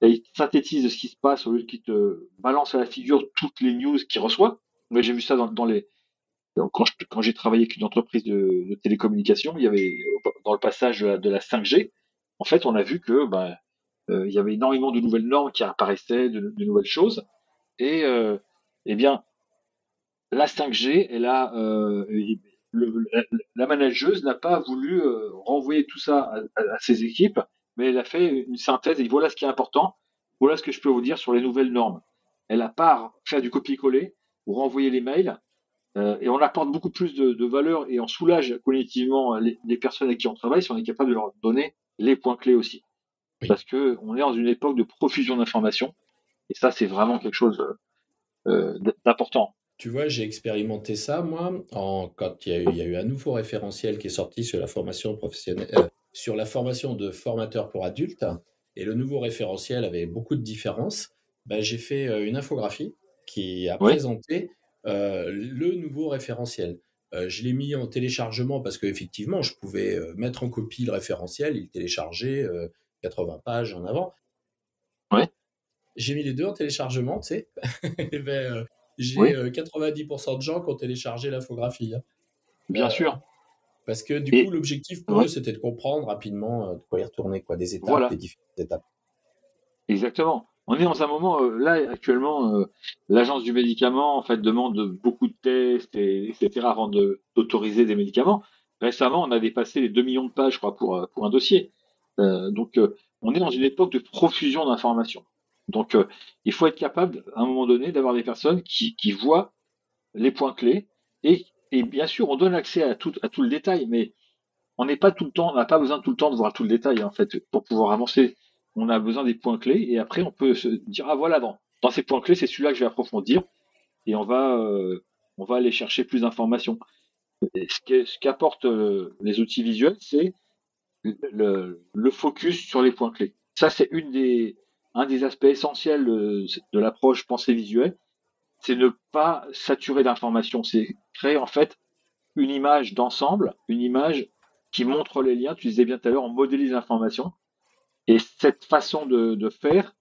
et synthétise ce qui se passe au lieu qu'il te balance à la figure toutes les news qu'il reçoit. J'ai vu ça dans, les. Quand, j'ai travaillé avec une entreprise de, de, télécommunication, il y avait dans le passage de la, 5G, en fait, on a vu que ben, il y avait énormément de nouvelles normes qui apparaissaient, de, nouvelles choses, et euh, eh bien, la 5G, elle euh, le, la, manageuse n'a pas voulu renvoyer tout ça à, ses équipes, mais elle a fait une synthèse et voilà ce qui est important, voilà ce que je peux vous dire sur les nouvelles normes. Elle a pas fait du copier-coller, ou renvoyer les mails. Euh, et on apporte beaucoup plus de, de, valeur et on soulage cognitivement les, les, personnes avec qui on travaille si on est capable de leur donner les points clés aussi. Parce que on est dans une époque de profusion d'informations et ça c'est vraiment quelque chose euh, d'important. Tu vois, j'ai expérimenté ça moi en, quand il y, a eu, il y, a eu, un nouveau référentiel qui est sorti sur la formation professionnelle, euh, sur la formation de formateurs pour adultes et le nouveau référentiel avait beaucoup de différences. Ben, j'ai fait euh, une infographie qui a présenté euh, le nouveau référentiel. Euh, je l'ai mis en téléchargement parce qu'effectivement, je pouvais euh, mettre en copie le référentiel, il téléchargeait 80 pages en avant. Ouais. J'ai mis les deux en téléchargement, tu sais. ben, j'ai 90% de gens qui ont téléchargé l'infographie. Hein. Bien sûr. Parce que du coup, l'objectif pour eux, c'était de comprendre rapidement de quoi y retourner, quoi, des étapes, des différentes étapes. Exactement. On est dans un moment euh, là actuellement euh, l'agence du médicament en fait demande beaucoup de tests et, etc avant d'autoriser des médicaments. Récemment on a dépassé les 2 millions de pages je crois pour euh, pour un dossier. Donc on est dans une époque de profusion d'informations. Donc il faut être capable à un moment donné d'avoir des personnes qui, qui voient les points clés et, et bien sûr on donne accès à tout à tout le détail mais on n'est pas tout le temps on n'a pas besoin tout le temps de voir tout le détail en fait pour pouvoir avancer on a besoin des points clés et après on peut se dire ah voilà dans, dans ces points clés c'est celui-là que je vais approfondir et on va euh, on va aller chercher plus d'informations. Ce qu'apportent euh, les outils visuels c'est le, le, focus sur les points clés. Ça c'est une des un des aspects essentiels de, de l'approche pensée visuelle, c'est ne pas saturer d'informations, c'est créer en fait une image d'ensemble, une image qui montre les liens. Tu disais bien tout à l'heure, on modélise l'information et cette façon de, faire,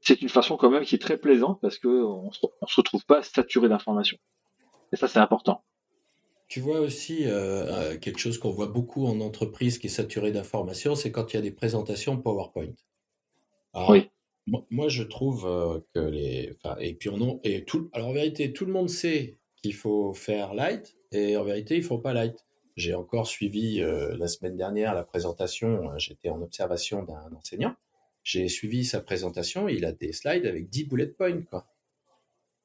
c'est une façon quand même qui est très plaisante parce qu'on ne se retrouve pas saturé d'informations. Et ça, c'est important. Tu vois aussi euh, euh, quelque chose qu'on voit beaucoup en entreprise qui est saturé d'informations, c'est quand il y a des présentations PowerPoint. oui. Moi, je trouve euh, que les, et puis on et tout, alors en vérité, tout le monde sait qu'il faut faire light, et en vérité, il faut pas light. J'ai encore suivi euh, la semaine dernière la présentation, euh, j'étais en observation d'un enseignant. J'ai suivi sa présentation, il a des slides avec 10 bullet points. Quoi.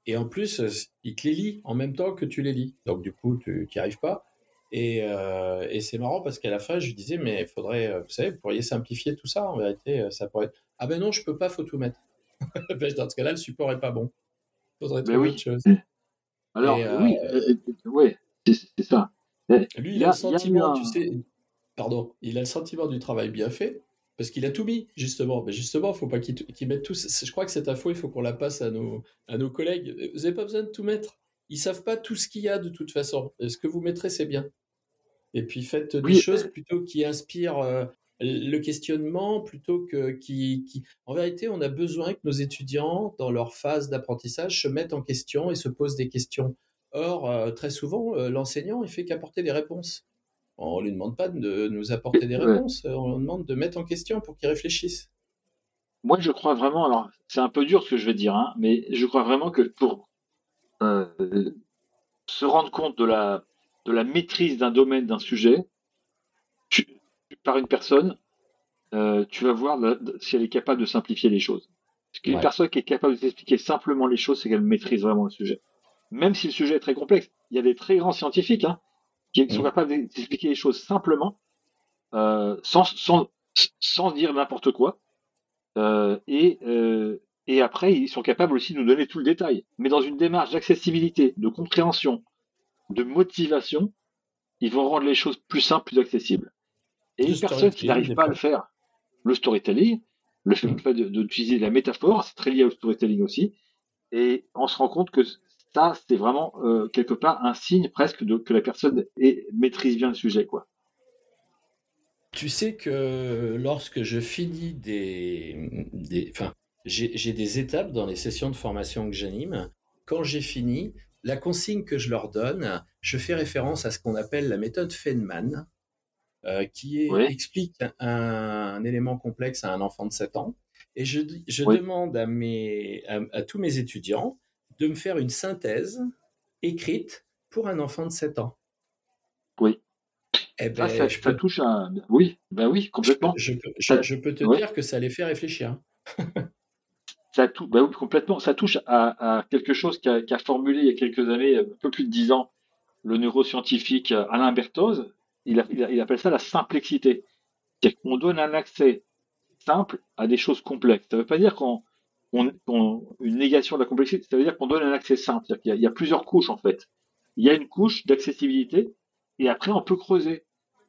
Et en plus, euh, il te les lit en même temps que tu les lis. Donc du coup, tu n'y arrives pas. Et, et c'est marrant parce qu'à la fin, je lui disais, mais il faudrait, vous savez, vous pourriez simplifier tout ça. En vérité, ça pourrait être... Ah ben non, je peux pas photomettre. Ben, dans ce cas-là, le support est pas bon. Il faudrait trouver oui. autre chose. Alors, oui, c'est ça. Lui, il a, le sentiment, tu sais, pardon, il a le sentiment du travail bien fait, parce qu'il a tout mis, justement. Mais justement, ne faut pas qu'il mette tout. Je crois que cette info, il faut qu'on la passe à nos, à nos collègues. Vous n'avez pas besoin de tout mettre. Ils savent pas tout ce qu'il y a de toute façon. Ce que vous mettrez, c'est bien. Et puis faites des choses plutôt qui inspirent euh, le questionnement, plutôt que qui, qui, En vérité, on a besoin que nos étudiants, dans leur phase d'apprentissage, se mettent en question et se posent des questions. Or, euh, très souvent, euh, l'enseignant, il fait qu'apporter des réponses. On ne lui demande pas de nous apporter des réponses, on lui demande de mettre en question pour qu'il réfléchisse. Moi, je crois vraiment, alors c'est un peu dur ce que je vais dire, hein, mais je crois vraiment que pour euh, se rendre compte de la, de la maîtrise d'un domaine, d'un sujet, par une personne, euh, tu vas voir si elle est capable de simplifier les choses. Parce qu'une personne qui est capable de t'expliquer simplement les choses, c'est qu'elle maîtrise vraiment le sujet. Même si le sujet est très complexe. Il y a des très grands scientifiques hein, qui sont mm. capables d'expliquer les choses simplement, euh, sans, sans, sans dire n'importe quoi. Euh, et, euh, et après, ils sont capables aussi de nous donner tout le détail. Mais dans une démarche d'accessibilité, de compréhension, de motivation, ils vont rendre les choses plus simples, plus accessibles. Et une personne qui n'arrive pas à le faire, le storytelling, le fait d'utiliser la métaphore, c'est très lié au storytelling aussi. Et on se rend compte que ça, c'est vraiment euh, quelque part un signe presque de, que la personne maîtrise bien le sujet, quoi. Tu sais que lorsque je finis des, des enfin, j'ai des étapes dans les sessions de formation que j'anime. Quand j'ai fini, la consigne que je leur donne, je fais référence à ce qu'on appelle la méthode Feynman, euh, qui explique un, élément complexe à un enfant de 7 ans. Et je, je demande à, mes, à, tous mes étudiants de me faire une synthèse écrite pour un enfant de 7 ans. Oui. Eh ben, ça, je peux... touche à... Oui, ben oui, complètement. Je, je, peux te dire que ça les fait réfléchir. Ça touche, bah complètement. Ça touche à, quelque chose qu'a formulé il y a quelques années, un peu plus de dix ans, le neuroscientifique Alain Berthoz. Il, appelle ça la simplexité. C'est-à-dire qu'on donne un accès simple à des choses complexes. Ça ne veut pas dire qu'on une négation de la complexité, ça veut dire qu'on donne un accès simple. Il y, a, il y a plusieurs couches en fait. Il y a une couche d'accessibilité et après on peut creuser.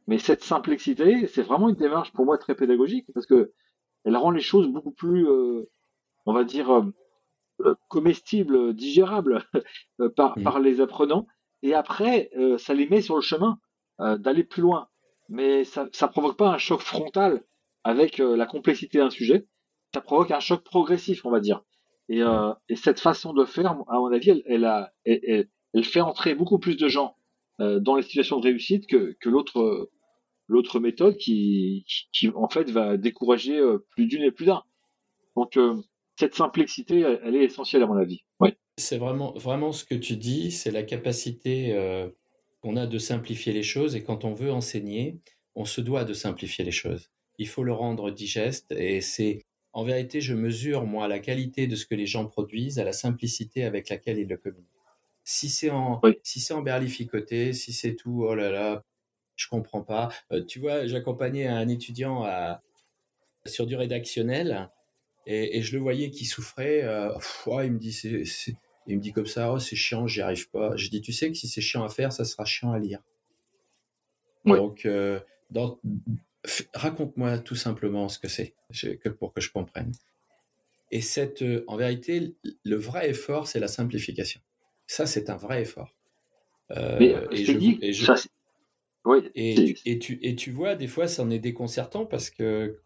Mais cette simplexité, c'est vraiment une démarche pour moi très pédagogique parce que elle rend les choses beaucoup plus, euh, on va dire, euh, euh, comestibles, digérables par, mmh. par les apprenants. Et après, ça les met sur le chemin d'aller plus loin. Mais ça ne provoque pas un choc frontal avec la complexité d'un sujet. Ça provoque un choc progressif, on va dire. Et, et cette façon de faire, à mon avis, elle, elle, a, elle, elle fait entrer beaucoup plus de gens dans les situations de réussite que, que l'autre l'autre méthode qui, qui, en fait va décourager euh, plus d'une et plus d'un. Donc euh, cette simplicité, elle, est essentielle à mon avis. Oui. C'est vraiment, vraiment ce que tu dis, c'est la capacité euh, qu'on a de simplifier les choses et quand on veut enseigner, on se doit de simplifier les choses. Il faut le rendre digeste et c'est en vérité, je mesure moi la qualité de ce que les gens produisent à la simplicité avec laquelle ils le communiquent. Si c'est en, si c'est en berlificoté, si c'est tout, oh là là, je comprends pas. Euh, tu vois, j'accompagnais un étudiant à, sur du rédactionnel et, je le voyais qui souffrait. Euh, il me dit, c'est, il me dit comme ça, oh, c'est chiant, j'y arrive pas. Je dis, tu sais que si c'est chiant à faire, ça sera chiant à lire. Donc, euh, raconte-moi tout simplement ce que c'est, pour que je comprenne. Et cette, en vérité, le vrai effort, c'est la simplification. Ça, c'est un vrai effort. Mais et je, dis, et je, et, et, tu, et tu vois, des fois, ça en est déconcertant parce que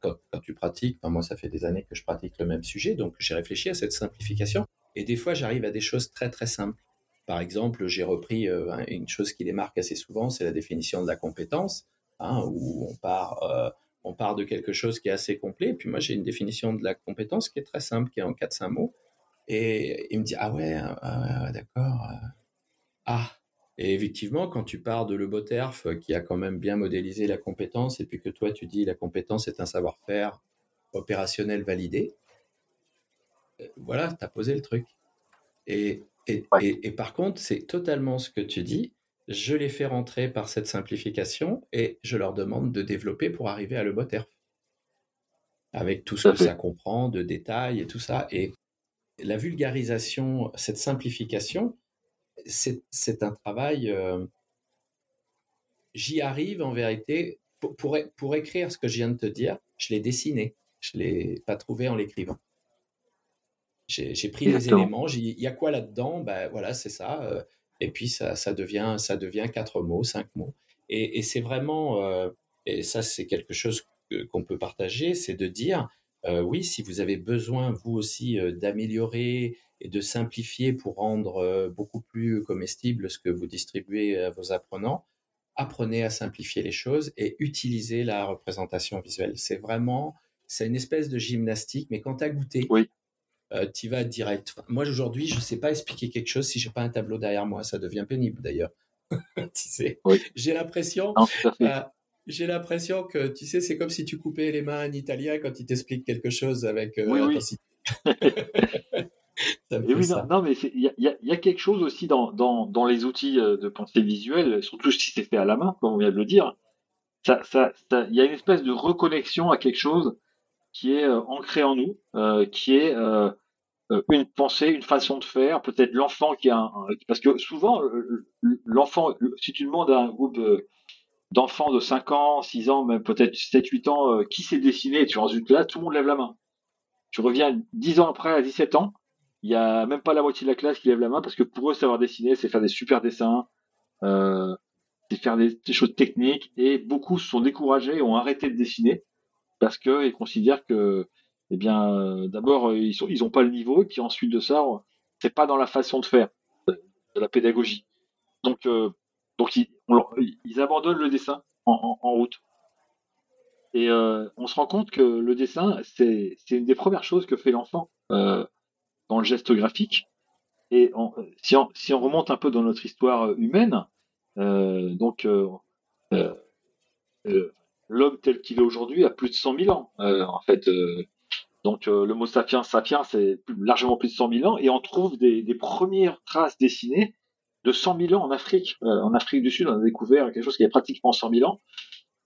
quand, tu pratiques, moi, ça fait des années que je pratique le même sujet, donc j'ai réfléchi à cette simplification. Et des fois, j'arrive à des choses très, très simples. Par exemple, j'ai repris euh, une chose qui les marque assez souvent, c'est la définition de la compétence, hein, où on part, euh, on part de quelque chose qui est assez complet. Puis moi, j'ai une définition de la compétence qui est très simple, qui est en 4-5 mots. Et il me dit, ah ouais, ah d'accord. Euh, ah, et effectivement, quand tu pars de Le Boterf, euh, qui a quand même bien modélisé la compétence, et puis que toi tu dis la compétence est un savoir-faire opérationnel validé, euh, voilà, tu as posé le truc. Et, et, et, par contre, c'est totalement ce que tu dis. Je les fais rentrer par cette simplification et je leur demande de développer pour arriver à Le Boterf. Avec tout ce que ça comprend de détails et tout ça. Et la vulgarisation, cette simplification, c'est un travail. J'y arrive en vérité. Pour, pour, écrire ce que je viens de te dire, je l'ai dessiné. Je ne l'ai pas trouvé en l'écrivant. J'ai pris les éléments. Il y a quoi là-dedans? Ben voilà, c'est ça. et puis ça, ça, devient, ça devient quatre mots, cinq mots. Et, et c'est vraiment, et ça c'est quelque chose qu'on peut partager, c'est de dire euh, oui, si vous avez besoin, vous aussi, euh, d'améliorer et de simplifier pour rendre euh, beaucoup plus comestible ce que vous distribuez à vos apprenants, apprenez à simplifier les choses et utilisez la représentation visuelle. C'est vraiment, c'est une espèce de gymnastique, mais quand tu as goûté, oui. tu vas direct. Moi, aujourd'hui, je ne sais pas expliquer quelque chose si je n'ai pas un tableau derrière moi. Ça devient pénible d'ailleurs. tu sais, j'ai l'impression, j'ai l'impression que, tu sais, c'est comme si tu coupais les mains en italien quand il t'explique quelque chose avec euh, oui, oui, non, mais il y, a, quelque chose aussi dans, dans, les outils euh, de pensée visuelle, surtout si c'est fait à la main, comme on vient de le dire. Il ça, ça, y a une espèce de reconnexion à quelque chose qui est euh, ancré en nous, qui est une pensée, une façon de faire, peut-être l'enfant qui a un, Parce que souvent, l'enfant, si tu demandes à un groupe d'enfants de 5 ans, 6 ans, même peut-être 7, 8 ans, euh, qui s'est dessiné, tu résultes là, tout le monde lève la main. Tu reviens 10 ans après, à 17 ans, il y a même pas la moitié de la classe qui lève la main parce que pour eux, savoir dessiner, c'est faire des super dessins, euh, c'est faire des, choses techniques et beaucoup se sont découragés et ont arrêté de dessiner parce qu'ils considèrent que, eh bien, d'abord, ils sont, ils ont pas le niveau et puis ensuite de ça, c'est pas dans la façon de faire de la pédagogie. Donc, euh, donc ils, ils, abandonnent le dessin en, route. Et euh, on se rend compte que le dessin, c'est une des premières choses que fait l'enfant euh, dans le geste graphique. Et si, on, si, on, remonte un peu dans notre histoire humaine, euh, donc l'homme tel qu'il est aujourd'hui a plus de 100 000 ans. en fait, donc le mot sapiens sapiens, c'est largement plus de 100 000 ans, et on trouve des, premières traces dessinées de 100 000 ans en Afrique. Euh, en Afrique du Sud, on a découvert quelque chose qui est pratiquement 100 000 ans.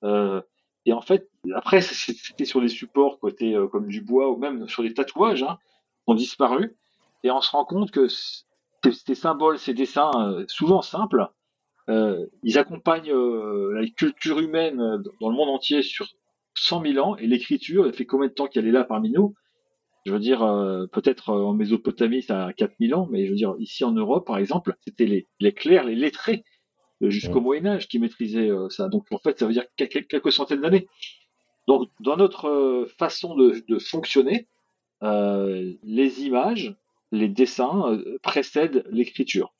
Euh, et en fait, après, c'était sur des supports côté euh, comme du bois ou même sur des tatouages hein, ont disparu. Et on se rend compte que ces symboles, ces dessins, souvent simples, ils accompagnent la culture humaine dans le monde entier sur 100 000 ans. Et l'écriture, elle fait combien de temps qu'elle est là parmi nous? Je veux dire, euh, peut-être euh, en Mésopotamie, ça a 4000 ans, mais je veux dire, ici en Europe, par exemple, c'était les, les clercs, les lettrés, euh, jusqu'au Moyen Âge, qui maîtrisaient ça. Donc, en fait, ça veut dire quelques, quelques centaines d'années. Donc, dans notre façon de, de fonctionner, les images, les dessins précèdent l'écriture,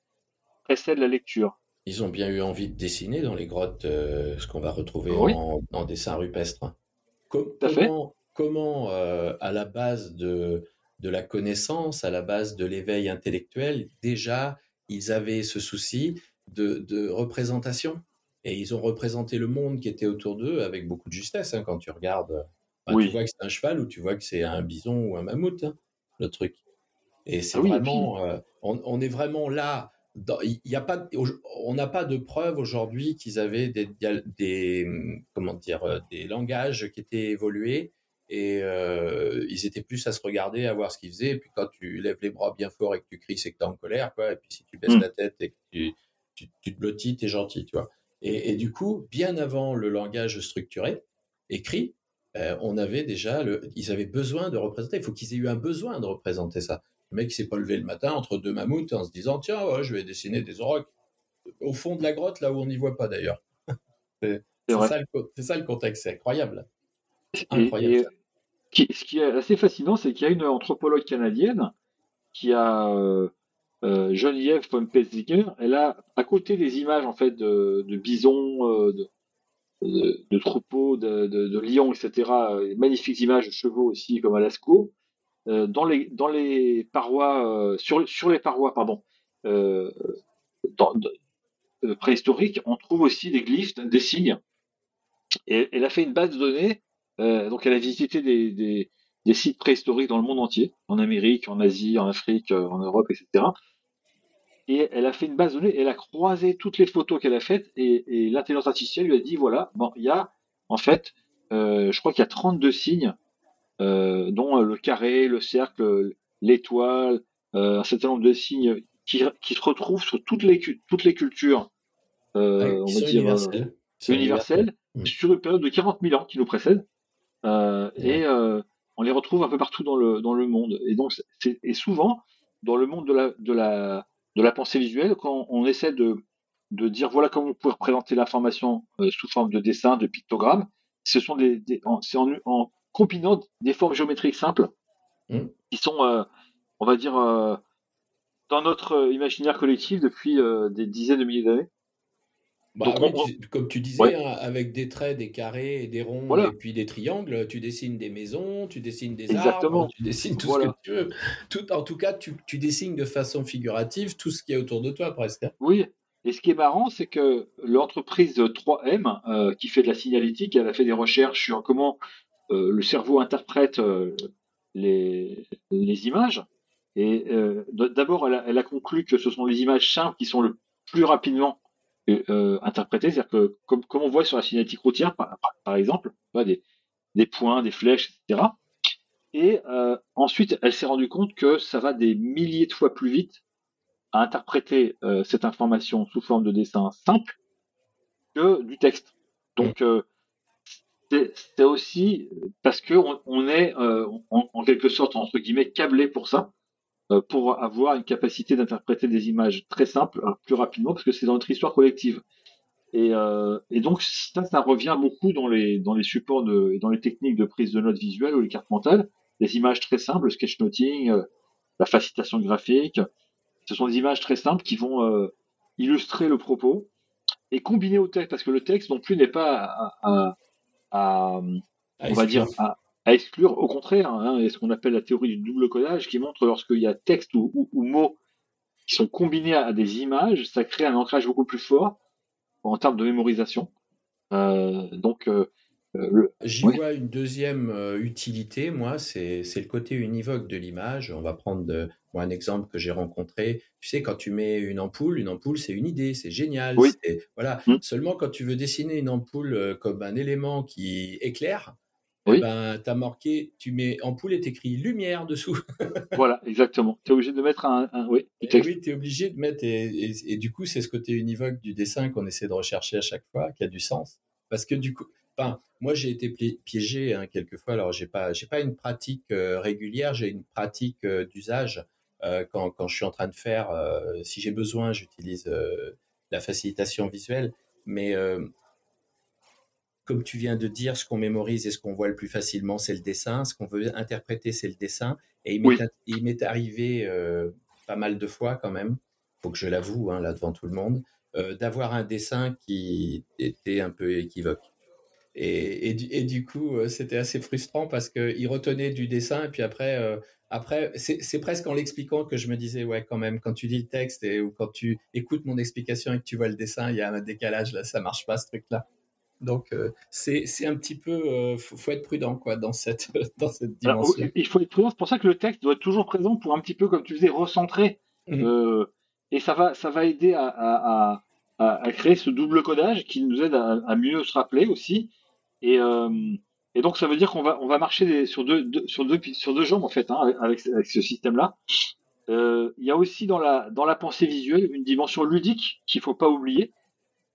précèdent la lecture. Ils ont bien eu envie de dessiner dans les grottes, ce qu'on va retrouver en, en, dessin rupestre. Tout à fait comment, euh, à la base de, de la connaissance, à la base de l'éveil intellectuel, déjà, ils avaient ce souci de, de, représentation? Et ils ont représenté le monde qui était autour d'eux avec beaucoup de justesse. Hein, quand tu regardes, bah, tu vois que c'est un cheval ou tu vois que c'est un bison ou un mammouth, hein, le truc. Et c'est ah vraiment, euh, on, on, est vraiment là. Il y a pas, on n'a pas de preuve aujourd'hui qu'ils avaient des, des, comment dire, euh, des langages qui étaient évolués et euh, ils étaient plus à se regarder, à voir ce qu'ils faisaient. Et puis quand tu lèves les bras bien fort et que tu cries, c'est que tu es en colère. Quoi. Et puis si tu baisses mm. la tête et que tu, tu, tu te blottis, tu es gentil. Tu vois. Et, et, du coup, bien avant le langage structuré, écrit, euh, on avait déjà, le, ils avaient besoin de représenter. Il faut qu'ils aient eu un besoin de représenter ça. Le mec, il s'est pas levé le matin entre deux mammouths en se disant tiens, ouais, je vais dessiner des aurochs au fond de la grotte, là où on n'y voit pas d'ailleurs. c'est ça, ça, le contexte, c'est incroyable. Incroyable ce qui est assez fascinant, c'est qu'il y a une anthropologue canadienne qui a euh, euh, Geneviève von Petziger. Elle a à côté des images en fait de, bisons, euh, de, troupeaux, de, lions, etc. Magnifiques images de chevaux aussi comme à Lascaux. dans les dans les parois sur sur les parois pardon préhistoriques, on trouve aussi des glyphes, des signes. Et elle a fait une base de données euh, donc elle a visité des, sites préhistoriques dans le monde entier, en Amérique, en Asie, en Afrique, euh, en Europe, etc. Et elle a fait une base de données, elle a croisé toutes les photos qu'elle a faites et, l'intelligence artificielle lui a dit voilà, bon, il y a en fait, euh, je crois qu'il y a 32 signes, dont le carré, le cercle, l'étoile, un certain nombre de signes qui, se retrouve sur toutes les, toutes les cultures, euh, on va dire, universelles, universelle, sur une période de 40 000 ans qui nous précède. Et on les retrouve un peu partout dans le, dans le monde. Et donc, c'est, et souvent, dans le monde de la, de la, de la pensée visuelle, quand on essaie de, de dire voilà comment on peut représenter l'information sous forme de dessin, de pictogramme, ce sont des, c'est en, en, combinant des formes géométriques simples mm. qui sont, on va dire, dans notre imaginaire collectif depuis des dizaines de milliers d'années. Bah comme tu disais, hein, avec des traits, des carrés, des ronds et puis des triangles, tu dessines des maisons, tu dessines des arbres, tu dessines tout ce que tu veux. Tout, en tout cas, tu, tu, dessines de façon figurative tout ce qui est autour de toi presque. Hein. Oui, et ce qui est marrant, c'est que l'entreprise 3M, euh, qui fait de la signalétique, elle a fait des recherches sur comment euh, le cerveau interprète euh, les, les, images. Et d'abord, elle, elle, a conclu que ce sont les images simples qui sont le plus rapidement euh, interpréter, c'est-à-dire que comme, comme, on voit sur la cinétique routière, par, par exemple, des, des, points, des flèches, etc. Et euh, ensuite, elle s'est rendue compte que ça va des milliers de fois plus vite à interpréter euh, cette information sous forme de dessin simple que du texte. Donc, euh, c'est aussi parce que on, on est euh, en, en, quelque sorte entre guillemets câblé pour ça. Euh, pour avoir une capacité d'interpréter des images très simples euh, plus rapidement parce que c'est dans notre histoire collective. Et, euh, et, donc ça, ça revient beaucoup dans les dans les supports de dans les techniques de prise de notes visuelles ou les cartes mentales, des images très simples, le sketchnoting, la facilitation graphique. Ce sont des images très simples qui vont illustrer le propos et combiner au texte parce que le texte non plus n'est pas à, à, à on va dire à, à exclure. Au contraire, hein, et ce qu'on appelle la théorie du double codage, qui montre lorsqu'il y a texte ou, ou, mots qui sont combinés à, des images, ça crée un ancrage beaucoup plus fort en termes de mémorisation. Euh, donc, euh, euh J'y vois une deuxième euh, utilité, moi, c'est le côté univoque de l'image. On va prendre de, moi, un exemple que j'ai rencontré. Tu sais, quand tu mets une ampoule, une ampoule, c'est une idée, c'est génial. Oui. Voilà. Mmh. Seulement, quand tu veux dessiner une ampoule comme un élément qui éclaire, oui. ben, tu as marqué, tu mets ampoule et t'écris lumière dessous. voilà, exactement. Tu es obligé de mettre un. oui, eh oui tu es obligé de mettre. Et, et, du coup, c'est ce côté univoque du dessin qu'on essaie de rechercher à chaque fois, qui a du sens. Parce que du coup, enfin, moi, j'ai été piégé hein, quelquefois. Alors, j'ai pas, j'ai pas une pratique euh, régulière, j'ai une pratique euh, d'usage. Euh, quand, quand, je suis en train de faire, si j'ai besoin, j'utilise la facilitation visuelle. Mais comme tu viens de dire, ce qu'on mémorise et ce qu'on voit le plus facilement, c'est le dessin. Ce qu'on veut interpréter, c'est le dessin. Et il m'est arrivé euh, pas mal de fois quand même, faut que je l'avoue hein, là devant tout le monde, euh, d'avoir un dessin qui était un peu équivoque. Et, et, du, coup, euh, c'était assez frustrant parce qu'il retenait du dessin et puis après, après c'est presque en l'expliquant que je me disais, ouais, quand même, quand tu lis le texte et, ou quand tu écoutes mon explication et que tu vois le dessin, il y a un décalage là, ça marche pas ce truc-là. Donc, euh, c'est un petit peu. Il euh, faut, être prudent quoi, dans, cette, dans cette dimension. il faut être prudent. C'est pour ça que le texte doit être toujours présent pour un petit peu, comme tu disais, recentrer. Mmh. Euh, et ça va, ça va aider à, à, à, à, créer ce double codage qui nous aide à, mieux se rappeler aussi. Et, et donc, ça veut dire qu'on va, on va marcher sur, deux, sur, deux, sur deux jambes, en fait, hein, avec, avec ce système-là. Il y a aussi dans la, dans la pensée visuelle une dimension ludique qu'il faut pas oublier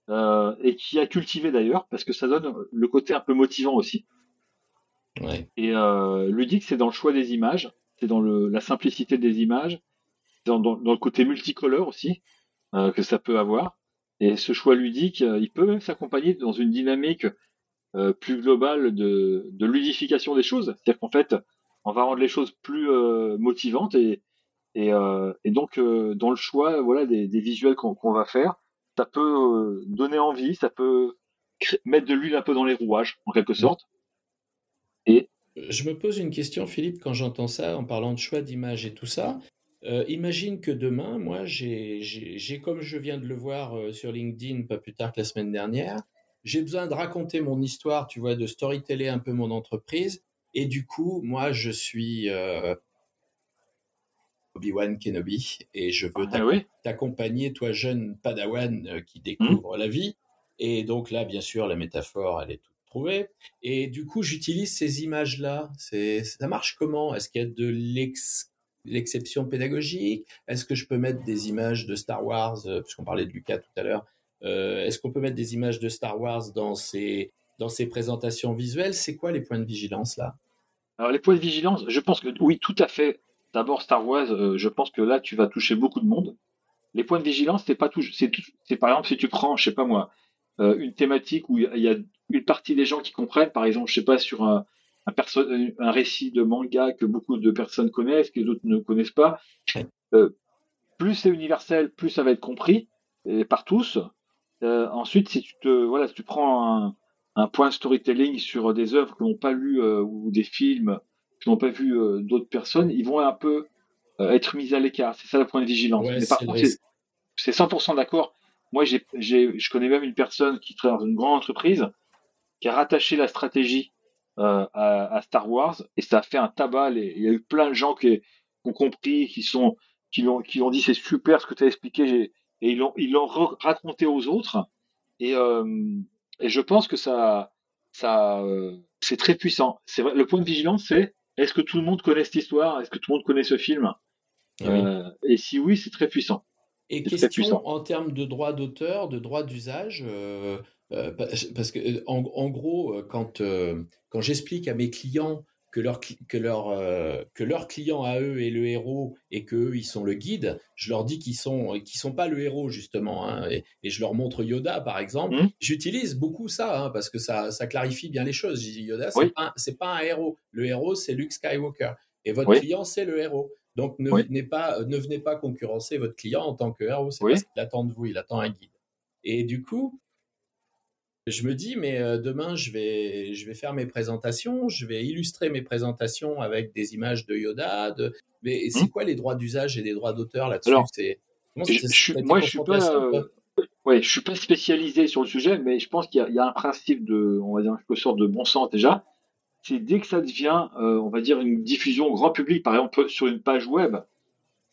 euh, et qui a cultivé d'ailleurs, parce que ça donne le côté un peu motivant aussi. Ouais. Et euh, ludique, c'est dans le choix des images, c'est dans le, la simplicité des images, dans, dans, dans le côté multicolore aussi euh, que ça peut avoir. Et ce choix ludique, euh, il peut même s'accompagner dans une dynamique euh, plus globale de, de ludification des choses. C'est-à-dire qu'en fait, on va rendre les choses plus euh, motivantes et, et, et donc dans le choix, voilà, des, des visuels qu'on va faire ça peut euh, donner envie, ça peut mettre de l'huile un peu dans les rouages, en quelque sorte. Et je me pose une question, Philippe, quand j'entends ça, en parlant de choix d'image et tout ça. Euh, imagine que demain, moi, j'ai, comme je viens de le voir euh, sur LinkedIn, pas plus tard que la semaine dernière, j'ai besoin de raconter mon histoire, tu vois, de storyteller un peu mon entreprise. Et du coup, moi, je suis Obi-Wan Kenobi et je veux ah t'accompagner, toi jeune padawan euh, qui découvre hmm. la vie. Et donc là, bien sûr, la métaphore, elle est toute trouvée. Et du coup, j'utilise ces images-là. Ça marche comment? Est-ce qu'il y a de l'ex l'exception pédagogique? Est-ce que je peux mettre des images de Star Wars, puisqu'on parlait de Lucas tout à l'heure Est-ce qu'on peut mettre des images de Star Wars dans ces, dans ces présentations visuelles? C'est quoi les points de vigilance là? Alors les points de vigilance, je pense que oui, tout à fait. D'abord Star Wars, je pense que là tu vas toucher beaucoup de monde. Les points de vigilance, c'est pas tout. C'est par exemple si tu prends, je sais pas moi, une thématique où il y a une partie des gens qui comprennent, par exemple, je sais pas sur un, un, un récit de manga que beaucoup de personnes connaissent, que d'autres ne connaissent pas. Euh, plus c'est universel, plus ça va être compris et par tous. Euh, ensuite, si tu te voilà, si tu prends un, un point storytelling sur des œuvres que n'ont pas lu euh, ou des films que n'ont pas vu euh, d'autres personnes, ils vont un peu euh, être mis à l'écart. C'est ça le point de vigilance. Ouais, Mais par contre, c'est 100% d'accord. Moi, je connais même une personne qui travaille dans une grande entreprise qui a rattaché la stratégie euh, à, à, Star Wars et ça a fait un tabac. il y a eu plein de gens qui, qui ont compris, qui sont, qui l'ont, qui ont dit c'est super ce que tu as expliqué, et ils l'ont, ils l'ont raconté aux autres. Et, euh, et je pense que ça, ça, euh, c'est très puissant. C'est le point de vigilance, c'est est-ce que tout le monde connaît cette histoire? Est-ce que tout le monde connaît ce film? Et, oui. euh, et si oui, c'est très puissant. Et question en termes de droit d'auteur, de droit d'usage, euh, euh, parce que en, en gros, quand euh, quand j'explique à mes clients que leur que leur euh, que leur client à eux est le héros et que eux, ils sont le guide, je leur dis qu'ils sont qu'ils sont pas le héros justement, hein, et, et, je leur montre Yoda par exemple. Mmh. J'utilise beaucoup ça hein, parce que ça ça clarifie bien les choses. Je dis Yoda, c'est oui. pas c'est pas un héros. Le héros c'est Luke Skywalker et votre oui. client c'est le héros. Donc ne Oui. venez pas ne venez pas concurrencer votre client en tant que héros. C'est Oui. parce qu'il attend de vous, il attend un guide. Et du coup, je me dis, mais euh, demain, je vais, je vais faire mes présentations, je vais illustrer mes présentations avec des images de Yoda. De... Mais c'est Mmh. quoi les droits d'usage et les droits d'auteur là-dessus? Alors, C'est comment Je, ça- je- t'as été moi, je suis pas, euh, ouais, je suis pas spécialisé sur le sujet, mais je pense qu'il y, a- il y a un principe de, on va dire, quelque sorte de bon sens déjà. C'est dès que ça devient, euh, on va dire, une diffusion au grand public, par exemple sur une page web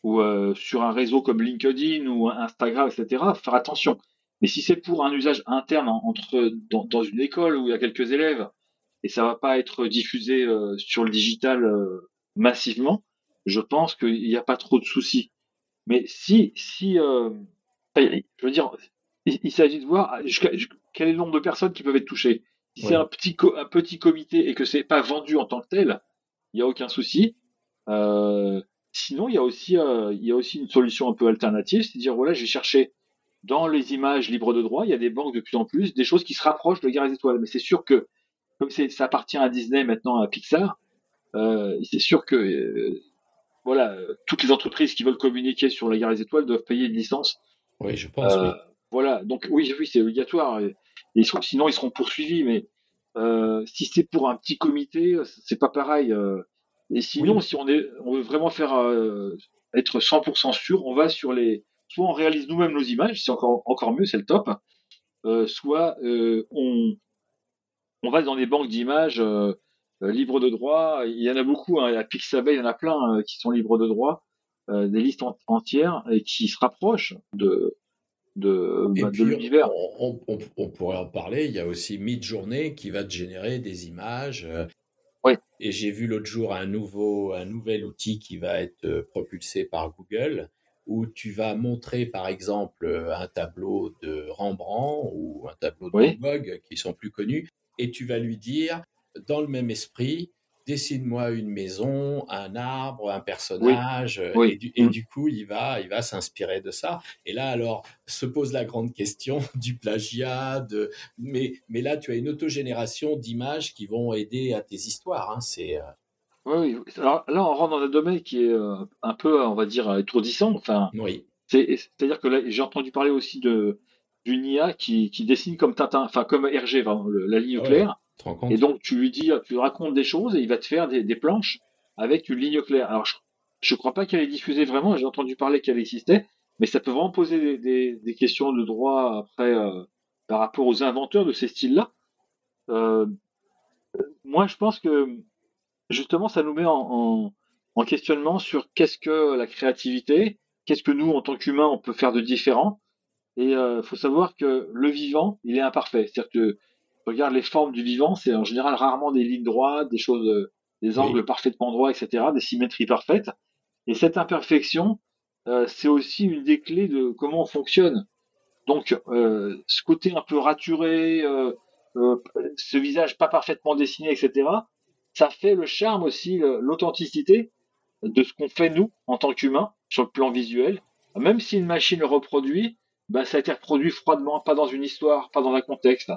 ou euh, sur un réseau comme LinkedIn ou Instagram, etc., faire attention. Mais si c'est pour un usage interne en- entre dans, dans une école où il y a quelques élèves et ça va pas être diffusé euh, sur le digital euh, massivement, je pense qu'il n'y a pas trop de soucis. Mais si, si, euh, je veux dire, il, il s'agit de voir jusqu'à- jusqu'à- quel est le nombre de personnes qui peuvent être touchées. Si c'est un petit, un petit comité et que c'est pas vendu en tant que tel, il n'y a aucun souci. Euh, sinon, il y a aussi, euh, il y a aussi une solution un peu alternative, c'est de dire voilà, j'ai cherché dans les images libres de droit, il y a des banques de plus en plus, des choses qui se rapprochent de Guerre des Étoiles. Mais c'est sûr que comme c'est, ça appartient à Disney maintenant à Pixar, euh, c'est sûr que euh, voilà, toutes les entreprises qui veulent communiquer sur la Guerre des Étoiles doivent payer une licence. Oui, je pense. Euh, oui. Voilà, donc oui, oui, c'est obligatoire. Et, et ils seront- sinon, ils seront poursuivis. Mais euh, si c'est pour un petit comité, c'est pas pareil. euh. et sinon, Oui. si on est, on veut vraiment faire euh, être 100% sûr, on va sur les, soit on réalise nous-mêmes nos images, c'est encore encore mieux, c'est le top. Euh, soit euh, on on va dans des banques d'images euh, libres de droit. Il y en a beaucoup. Hein. À Pixabay, il y en a plein qui sont libres de droit, des listes en- entières et qui se rapprochent de de, bah, de l'univers. on, on- on pourrait en parler. Il y a aussi Midjourney qui va te générer des images. Oui. Et j'ai vu l'autre jour un nouveau, un nouvel outil qui va être propulsé par Google, où tu vas montrer, par exemple, euh, un tableau de Rembrandt ou un tableau de Oui. Van Gogh, qui sont plus connus, et tu vas lui dire, dans le même esprit, dessine-moi une maison, un arbre, un personnage, euh, Oui. et, du, et Mm. du coup, il va, il va s'inspirer de ça. Et là, alors, se pose la grande question du plagiat, de... mais, mais là, tu as une autogénération d'images qui vont aider à tes histoires. Hein. C'est, euh, Oui, oui. Alors là, on rentre dans un domaine qui est euh, un peu, on va dire, étourdissant. Enfin, oui, c'est, c'est-à-dire que là, j'ai entendu parler aussi de d'une IA qui, qui dessine comme Tintin, enfin comme le- la ligne Ouais. claire. compte? Et donc, tu lui dis, tu lui racontes des choses et il va te faire des, des planches avec une ligne claire. Alors, je, je crois pas qu'elle est diffusée vraiment. J'ai entendu parler qu'elle existait, mais ça peut vraiment poser des, des, des questions de droit après euh, par rapport aux inventeurs de ces styles-là. Euh, moi, je pense que justement, ça nous met en, en, en questionnement sur qu'est-ce que la créativité, qu'est-ce que nous, en tant qu'humains, on peut faire de différent. Et il faut savoir que le vivant, il est imparfait. C'est-à-dire que regarde les formes du vivant, c'est en général rarement des lignes droites, des choses, euh, des angles Oui. parfaitement droits, etc., des symétries parfaites. Et cette imperfection, euh, c'est aussi une des clés de comment on fonctionne. Donc, euh, ce côté un peu raturé, euh, ce visage pas parfaitement dessiné, etc., ça fait le charme aussi, l'authenticité de ce qu'on fait nous en tant qu'humains sur le plan visuel. Même si une machine le reproduit, ben, ça a été reproduit froidement, pas dans une histoire, pas dans un contexte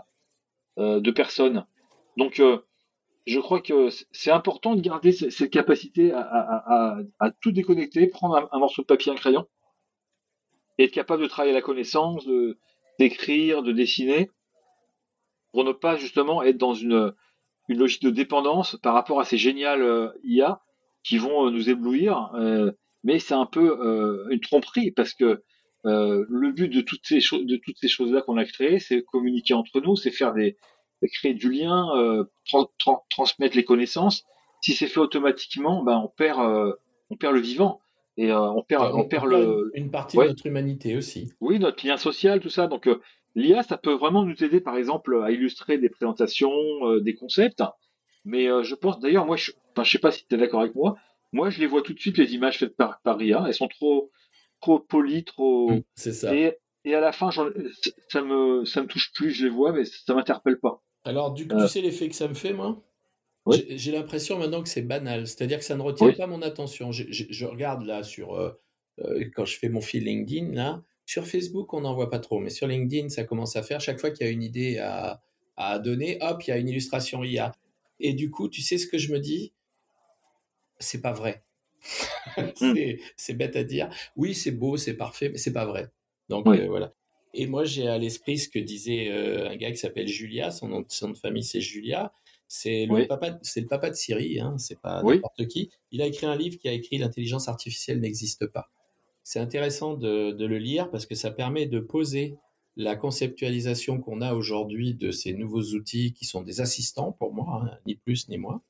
de personne. Donc, je crois que c'est important de garder cette capacité à, tout déconnecter, prendre un, morceau de papier, un crayon, et être capable de travailler la connaissance, d'écrire, de dessiner, pour ne pas justement être dans une, logique de dépendance par rapport à ces géniales euh, IA qui vont euh, nous éblouir. Euh, mais c'est un peu une tromperie parce que le but de toutes ces, de toutes ces choses-là qu'on a créées, c'est communiquer entre nous, c'est faire des, créer du lien, euh, transmettre les connaissances. Si c'est fait automatiquement, ben on perd, euh, on perd le vivant et euh, on perd, on, perd le une partie de notre humanité aussi. Oui, notre lien social, tout ça. Donc l'IA, ça peut vraiment nous aider, par exemple, à illustrer des présentations, des concepts. Mais je pense, d'ailleurs, moi, je, enfin, je sais pas si tu es d'accord avec moi. Moi, je les vois tout de suite les images faites par, par IA. Elles sont trop, trop polies, trop. Mmh, c'est ça. Et, et à la fin, ça me, ça me touche plus. Je les vois, mais ça m'interpelle pas. Alors, du coup, tu euh. sais l'effet que ça me fait, moi? J'ai l'impression maintenant que c'est banal, c'est-à-dire que ça ne retient pas mon attention. Je, regarde là sur euh, euh, quand je fais mon fil LinkedIn là, sur Facebook on n'en voit pas trop, mais sur LinkedIn ça commence à faire. Chaque fois qu'il y a une idée à, donner, hop, il y a une illustration IA. Et du coup, tu sais ce que je me dis? C'est pas vrai. Hmm. c'est bête à dire. Oui, c'est beau, c'est parfait, mais c'est pas vrai. Donc voilà. Et moi, j'ai à l'esprit ce que disait euh, un gars qui s'appelle Julia, son nom, de famille c'est Julia. C'est le, papa, c'est le papa de Siri, hein, c'est pas n'importe qui. Il a écrit un livre qui a écrit L'intelligence artificielle n'existe pas. C'est intéressant de, le lire parce que ça permet de poser la conceptualisation qu'on a aujourd'hui de ces nouveaux outils qui sont des assistants pour moi, hein, ni plus ni moins.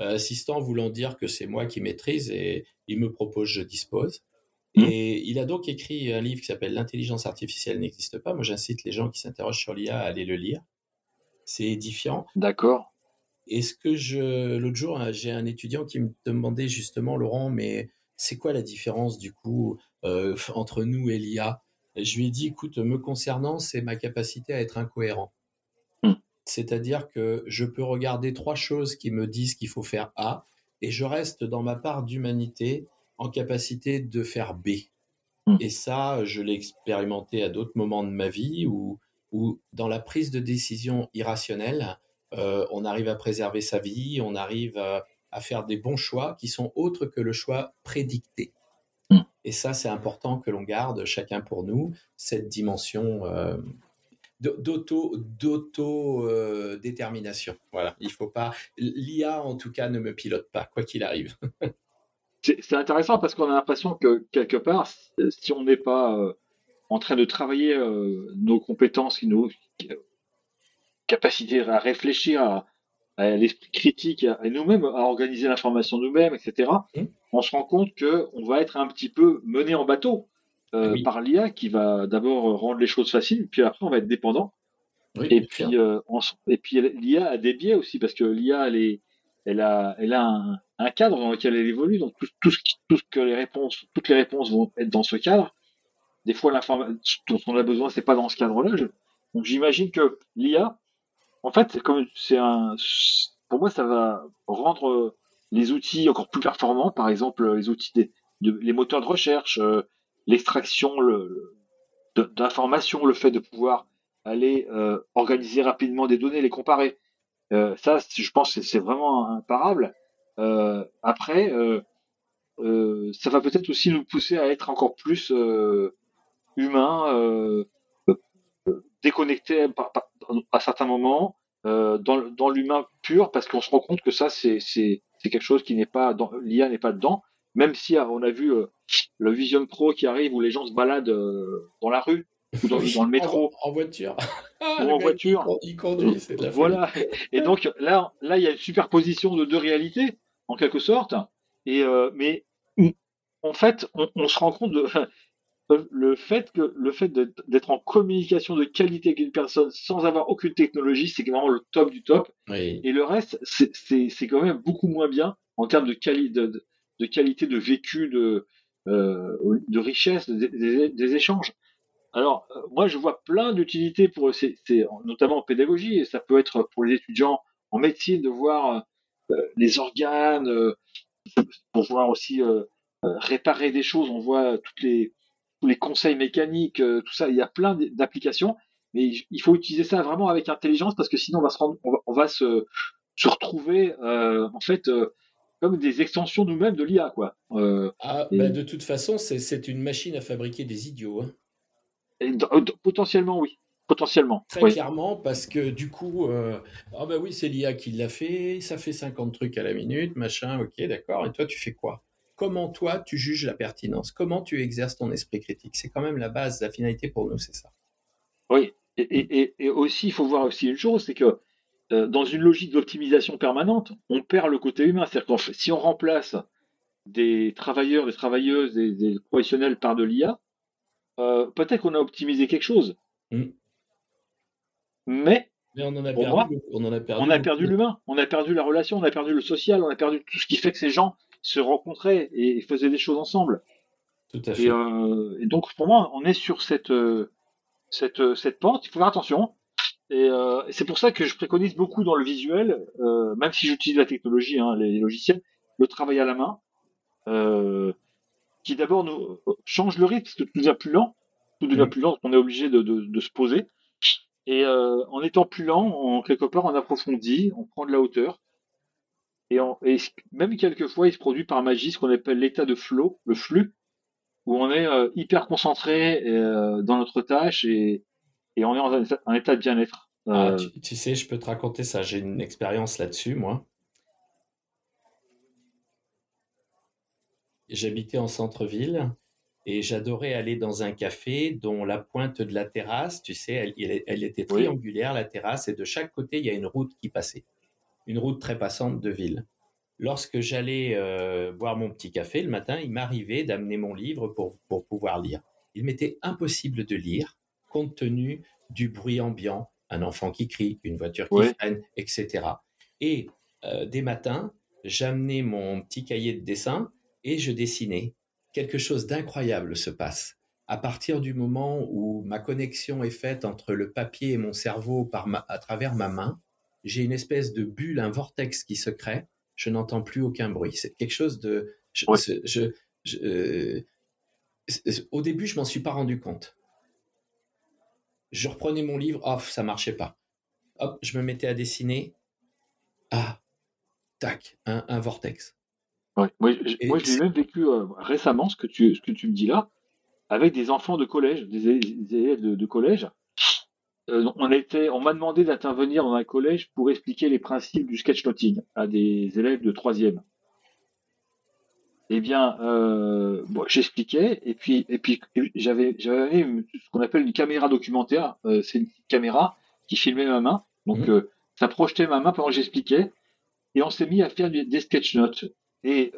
Euh, assistant voulant dire que c'est moi qui maîtrise et il me propose, je dispose. Mmh. Et il a donc écrit un livre qui s'appelle L'intelligence artificielle n'existe pas. Moi, j'incite les gens qui s'interrogent sur l'IA à aller le lire. C'est édifiant. D'accord. Et ce que je. L'autre jour, hein, j'ai un étudiant qui me demandait justement, Laurent, mais c'est quoi la différence du coup entre nous et l'IA Je lui ai dit, écoute, me concernant, c'est ma capacité à être incohérent. Mmh. C'est-à-dire que je peux regarder trois choses qui me disent qu'il faut faire A, et je reste dans ma part d'humanité en capacité de faire B. Hmm. Et ça, je l'ai expérimenté à d'autres moments de ma vie où, où dans la prise de décision irrationnelle, euh, on arrive à préserver sa vie, on arrive à, faire des bons choix qui sont autres que le choix prédicté. Hmm. Et ça, c'est important que l'on garde chacun pour nous cette dimension euh, d'auto d'auto euh, détermination. Voilà, il faut pas. L'IA en tout cas ne me pilote pas, quoi qu'il arrive. c'est intéressant parce qu'on a l'impression que quelque part, si on n'est pas euh, en train de travailler euh, nos compétences, nos capacités à réfléchir, à, l'esprit critique, et nous-mêmes à organiser l'information nous-mêmes, etc., mmh. on se rend compte que on va être un petit peu mené en bateau euh, par l'IA qui va d'abord rendre les choses faciles, puis après on va être dépendant. et, puis, et puis l'IA a des biais aussi parce que l'IA elle est elle a, elle a un, cadre dans lequel elle évolue. Donc tout, tout, ce, tout ce que les réponses, toutes les réponses vont être dans ce cadre. Des fois, l'information dont on a besoin, c'est pas dans ce cadre-là. Donc j'imagine que l'IA, en fait, comme c'est un, pour moi, ça va rendre les outils encore plus performants. Par exemple, les outils des, les moteurs de recherche, euh, l'extraction le, d'informations, le fait de pouvoir aller euh, organiser rapidement des données, les comparer. Euh, ça, je pense c'est vraiment imparable. Euh, après, euh, ça va peut-être aussi nous pousser à être encore plus humains, déconnectés à certains moments, dans, dans l'humain pur, parce qu'on se rend compte que ça, c'est quelque chose qui n'est pas dans l'IA n'est pas dedans. Même si on a vu le Vision Pro qui arrive où les gens se baladent dans la rue, ou dans, le métro. En, voiture. ou en voiture. Il, conduit, c'est de la Voilà. Et donc là, là, il y a une superposition de deux réalités, en quelque sorte. Et euh, mais en fait, on, se rend compte de le fait que le fait d'être en communication de qualité avec une personne sans avoir aucune technologie, c'est vraiment le top du top. Et le reste, c'est quand même beaucoup moins bien en termes de qualité de qualité de vécu, de, de richesse, des, échanges. Alors, moi, je vois plein d'utilités pour, c'est, notamment en pédagogie, et ça peut être pour les étudiants en médecine de voir les organes, pour voir aussi réparer des choses. On voit toutes les, les conseils mécaniques, tout ça. Il y a plein d'applications mais il faut utiliser ça vraiment avec intelligence parce que sinon on va se rendre, on va, se, se retrouver euh, en fait euh, comme des extensions nous-mêmes de l'IA quoi. Euh, ah, bah, de toute façon, c'est une machine à fabriquer des idiots. Hein. potentiellement oui. Potentiellement. Très clairement, parce que du coup, ah bah oui, c'est l'IA qui l'a fait, ça fait 50 trucs à la minute, machin, ok, d'accord, et toi tu fais quoi? Comment toi tu juges la pertinence? Comment tu exerces ton esprit critique? C'est quand même la base, la finalité pour nous, c'est ça. Oui, et, aussi, il faut voir aussi une chose, c'est que euh, dans une logique d'optimisation permanente, on perd le côté humain. C'est-à-dire que si on remplace des travailleurs, des travailleuses, des, professionnels par de l'IA, euh, peut-être qu'on a optimisé quelque chose. Mm. Mais, on en a perdu, on en a perdu, on a perdu l'humain, on a perdu la relation, on a perdu le social, on a perdu tout ce qui fait que ces gens se rencontraient et faisaient des choses ensemble. Tout à fait. Et, euh, donc pour moi, on est sur cette cette, cette pente. Il faut faire attention. Euh, et, c'est pour ça que je préconise beaucoup dans le visuel, euh, même si j'utilise la technologie, hein, les, logiciels, le travail à la main, euh, qui d'abord nous change le rythme, parce que tout devient plus lent, tout devient mmh. plus lent, on est obligé de, de, de, se poser. Et en étant plus lent, en quelque part, on approfondit, on prend de la hauteur. Et, et même quelquefois, il se produit par magie ce qu'on appelle l'état de flow, le flux, où on est euh, hyper concentré euh, dans notre tâche et, on est en un, état de bien-être. Ah, euh, tu, sais, je peux te raconter ça. J'ai une expérience là-dessus, moi. J'habitais en centre-ville et j'adorais aller dans un café dont la pointe de la terrasse, tu sais, elle, était triangulaire, la terrasse, et de chaque côté, il y a une route qui passait. Une route très passante de ville lorsque j'allais euh, boire mon petit café le matin, il m'arrivait d'amener mon livre pour, pour pouvoir lire. Il m'était impossible de lire compte tenu du bruit ambiant, un enfant qui crie, une voiture qui freine, etc. Et euh, des matins, j'amenais mon petit cahier de dessin et je dessinais. Quelque chose d'incroyable se passe. À partir du moment où ma connexion est faite entre le papier et mon cerveau par à travers ma main, j'ai une espèce de bulle, un vortex qui se crée je n'entends plus aucun bruit. C'est quelque chose de. Euh, au début, je m'en suis pas rendu compte. Je reprenais mon livre, off, ça marchait pas. Hop, je me mettais à dessiner. Ah, tac, un, vortex. moi, j'ai même vécu euh, récemment ce que, tu, ce que tu me dis là, avec des enfants de collège, des, élèves de collège on, était, on m'a demandé d'intervenir dans un collège pour expliquer les principes du sketchnoting à des élèves de troisième. Eh bien, euh, j'expliquais et puis et puis j'avais j'avais ce qu'on appelle une caméra documentaire. Euh, c'est une caméra qui filmait ma main, donc mmh. ça projetait ma main pendant que j'expliquais et on s'est mis à faire des sketch notes. Et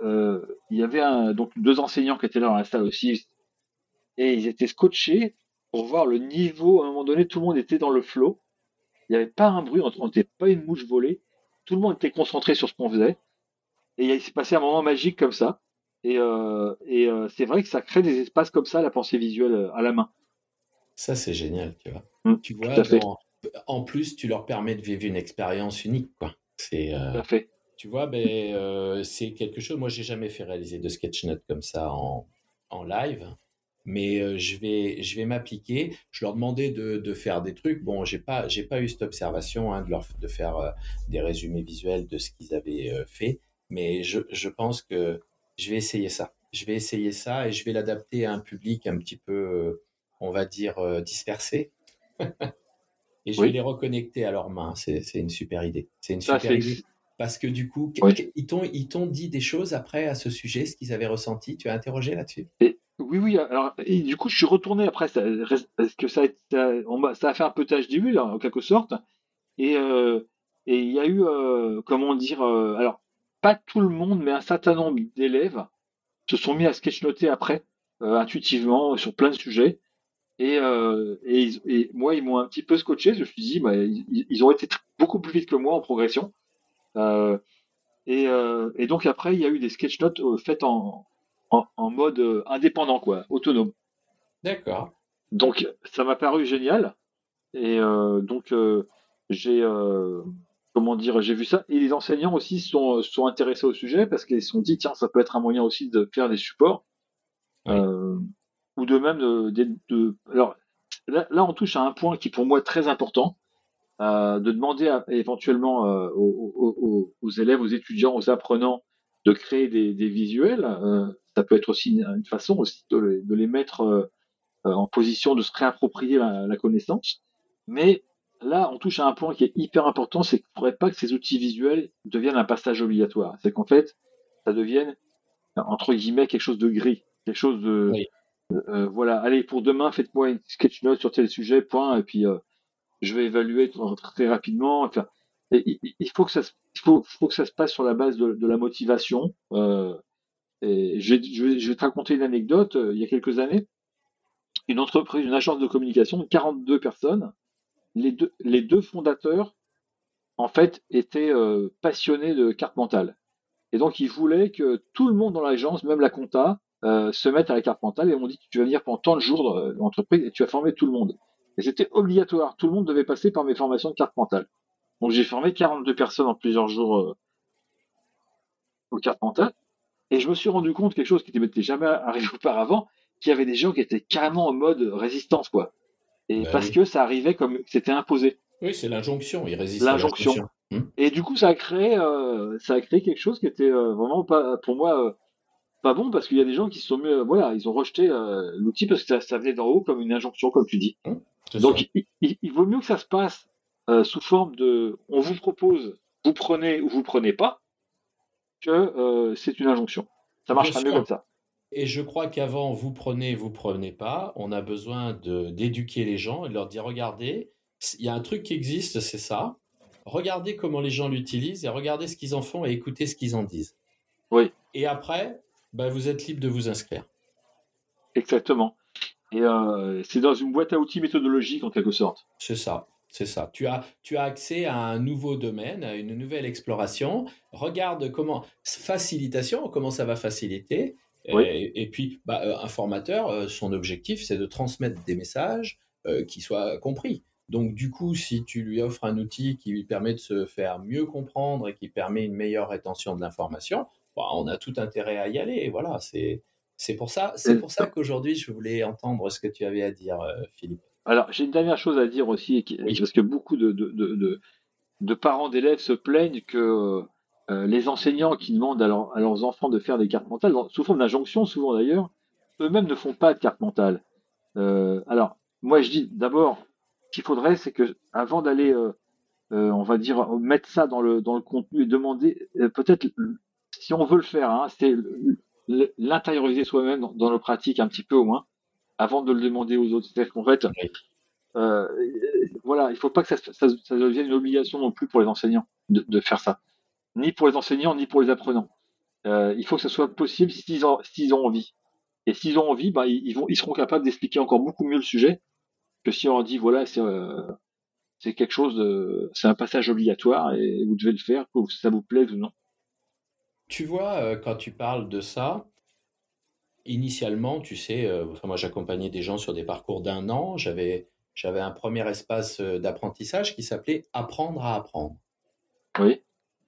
il y avait un, donc deux enseignants qui étaient là dans la salle aussi et ils étaient scotchés pour voir le niveau. À un moment donné, tout le monde était dans le flow. Il n'y avait pas un bruit, on n'était pas une mouche volée. Tout le monde était concentré sur ce qu'on faisait. Et il s'est passé un moment magique comme ça. Et, euh, et euh, c'est vrai que ça crée des espaces comme ça, la pensée visuelle euh, à la main. Ça, c'est génial, tu vois. Mmh, tu vois, en plus, tu leur permets de vivre une expérience unique, quoi. C'est, tout à fait. Tu vois, ben, c'est quelque chose. Moi, j'ai jamais fait réaliser de sketch note comme ça en, en live mais euh, je vais, je vais m'appliquer. Je leur demandais de, de, faire des trucs. Bon, j'ai pas, j'ai pas eu cette observation hein, de leur, de faire euh, des résumés visuels de ce qu'ils avaient euh, fait, mais je, je, pense que je vais essayer ça. Je vais essayer ça et je vais l'adapter à un public un petit peu, on va dire, dispersé. et je vais les reconnecter à leurs mains. C'est, c'est une super idée. C'est une super idée. Parce que du coup, ils t'ont, ils t'ont dit des choses après à ce sujet, ce qu'ils avaient ressenti. Tu as interrogé là-dessus? Oui, oui. Alors, et du coup, je suis retourné après, parce que ça, ça, ça a fait un peu tâche d'huile, en quelque sorte. Et euh, et il y a eu, euh, comment dire, euh, alors pas tout le monde, mais un certain nombre d'élèves se sont mis à sketchnoter après, intuitivement, sur plein de sujets. Et, et, et moi, ils m'ont un petit peu scotché. Je me suis dit, bah, ils, ont été beaucoup plus vite que moi en progression. et Et, et, donc après, il y a eu des sketch notes faites en, en, en, mode indépendant, quoi, autonome. D'accord. Donc ça m'a paru génial. Et donc j'ai comment dire, j'ai vu ça. Et les enseignants aussi sont, sont intéressés au sujet parce qu'ils se sont dit, tiens, ça peut être un moyen aussi de faire des supports. Euh, ou de même de, de, alors là, là, on touche à un point qui pour moi est très important, euh, de demander éventuellement euh, aux, aux, élèves, aux étudiants, aux apprenants de créer des, des visuels. Euh, ça peut être aussi une, façon aussi de, de les mettre euh, en position de se réapproprier la, la connaissance. Mais là, on touche à un point qui est hyper important, c'est qu'il ne faudrait pas que ces outils visuels deviennent un passage obligatoire. C'est qu'en fait, ça devienne, entre guillemets, quelque chose de gris, quelque chose de... Euh, voilà, allez, pour demain, faites-moi une sketch note sur tel sujet, point, et puis euh, je vais évaluer très rapidement. Enfin, il faut que ça, il faut, faut, que ça se passe sur la base de, de la motivation. Euh, et je vais, je, je vais te raconter une anecdote. Euh, il y a quelques années, une entreprise, une agence de communication, 42 personnes, les deux, les deux fondateurs, en fait, étaient euh, passionnés de carte mentale. Et donc, ils voulaient que tout le monde dans l'agence, même la compta, euh, se mette à la carte mentale. Et on dit tu vas venir pendant tant de jours dans l'entreprise et tu vas former tout le monde. Et c'était obligatoire. Tout le monde devait passer par mes formations de carte mentale. Donc, j'ai formé 42 personnes en plusieurs jours euh, aux cartes mentales. Et je me suis rendu compte quelque chose qui n'était jamais arrivé auparavant, qu'il y avait des gens qui étaient carrément en mode résistance, quoi. Et bah parce que ça arrivait comme c'était imposé. Oui, c'est l'injonction. Il résiste. L'injonction. Hmm. Et du coup, ça a créé, euh, ça a créé quelque chose qui était euh, vraiment pas, pour moi, euh, pas bon parce qu'il y a des gens qui se sont mis, voilà, ils ont rejeté l'outil parce que ça, ça venait d'en haut comme une injonction, comme tu dis. Hmm, Donc, il, il, vaut mieux que ça se passe sous forme de, on vous propose, vous prenez ou vous prenez pas, que c'est une injonction. Ça marchera mieux comme ça. Et je crois qu'avant, vous prenez, vous prenez pas, on a besoin d'éduquer les gens et de leur dire, regardez, il y a un truc qui existe, c'est ça. Regardez comment les gens l'utilisent et regardez ce qu'ils en font et écoutez ce qu'ils en disent. Oui. Et après, ben, vous êtes libre de vous inscrire. Exactement. Et euh, c'est dans une boîte à outils méthodologique en quelque sorte. C'est ça. C'est ça. Tu as, tu as accès à un nouveau domaine, à une nouvelle exploration. Regarde comment facilitation, comment ça va faciliter. Et, puis, bah, euh, un formateur, euh, son objectif, c'est de transmettre des messages euh, qui soient compris. Donc, du coup, si tu lui offres un outil qui lui permet de se faire mieux comprendre et qui permet une meilleure rétention de l'information, bah, on a tout intérêt à y aller. Et voilà, c'est c'est pour ça, c'est pour ça qu'aujourd'hui, je voulais entendre ce que tu avais à dire, Philippe. Alors, j'ai une dernière chose à dire aussi, parce que beaucoup de, de, de, de parents d'élèves se plaignent que euh, les enseignants qui demandent à, leurs enfants de faire des cartes mentales, sous forme d'injonction souvent d'ailleurs, eux-mêmes ne font pas de cartes mentales. Euh, alors, moi je dis d'abord, ce qu'il faudrait, c'est que avant d'aller, euh, on va dire, mettre ça dans le, dans le contenu et demander, peut-être, si on veut le faire, hein, c'est l'intérioriser soi-même dans, nos pratiques un petit peu au moins, avant de le demander aux autres. C'est-à-dire qu'en fait, voilà, il ne faut pas que ça, devienne une obligation non plus pour les enseignants de faire ça ni pour les enseignants, ni pour les apprenants. Euh, il faut que ce soit possible s'ils ont, ont, envie. Et s'ils ont envie, bah, ils, vont, ils seront capables d'expliquer encore beaucoup mieux le sujet que si on leur dit voilà, c'est euh, c'est quelque chose, de, c'est un passage obligatoire et vous devez le faire, que ça vous plaise ou non. Tu vois, euh, quand tu parles de ça, initialement, tu sais, euh, moi j'accompagnais des gens sur des parcours d'un an, j'avais j'avais un premier espace d'apprentissage qui s'appelait Apprendre à apprendre. Oui.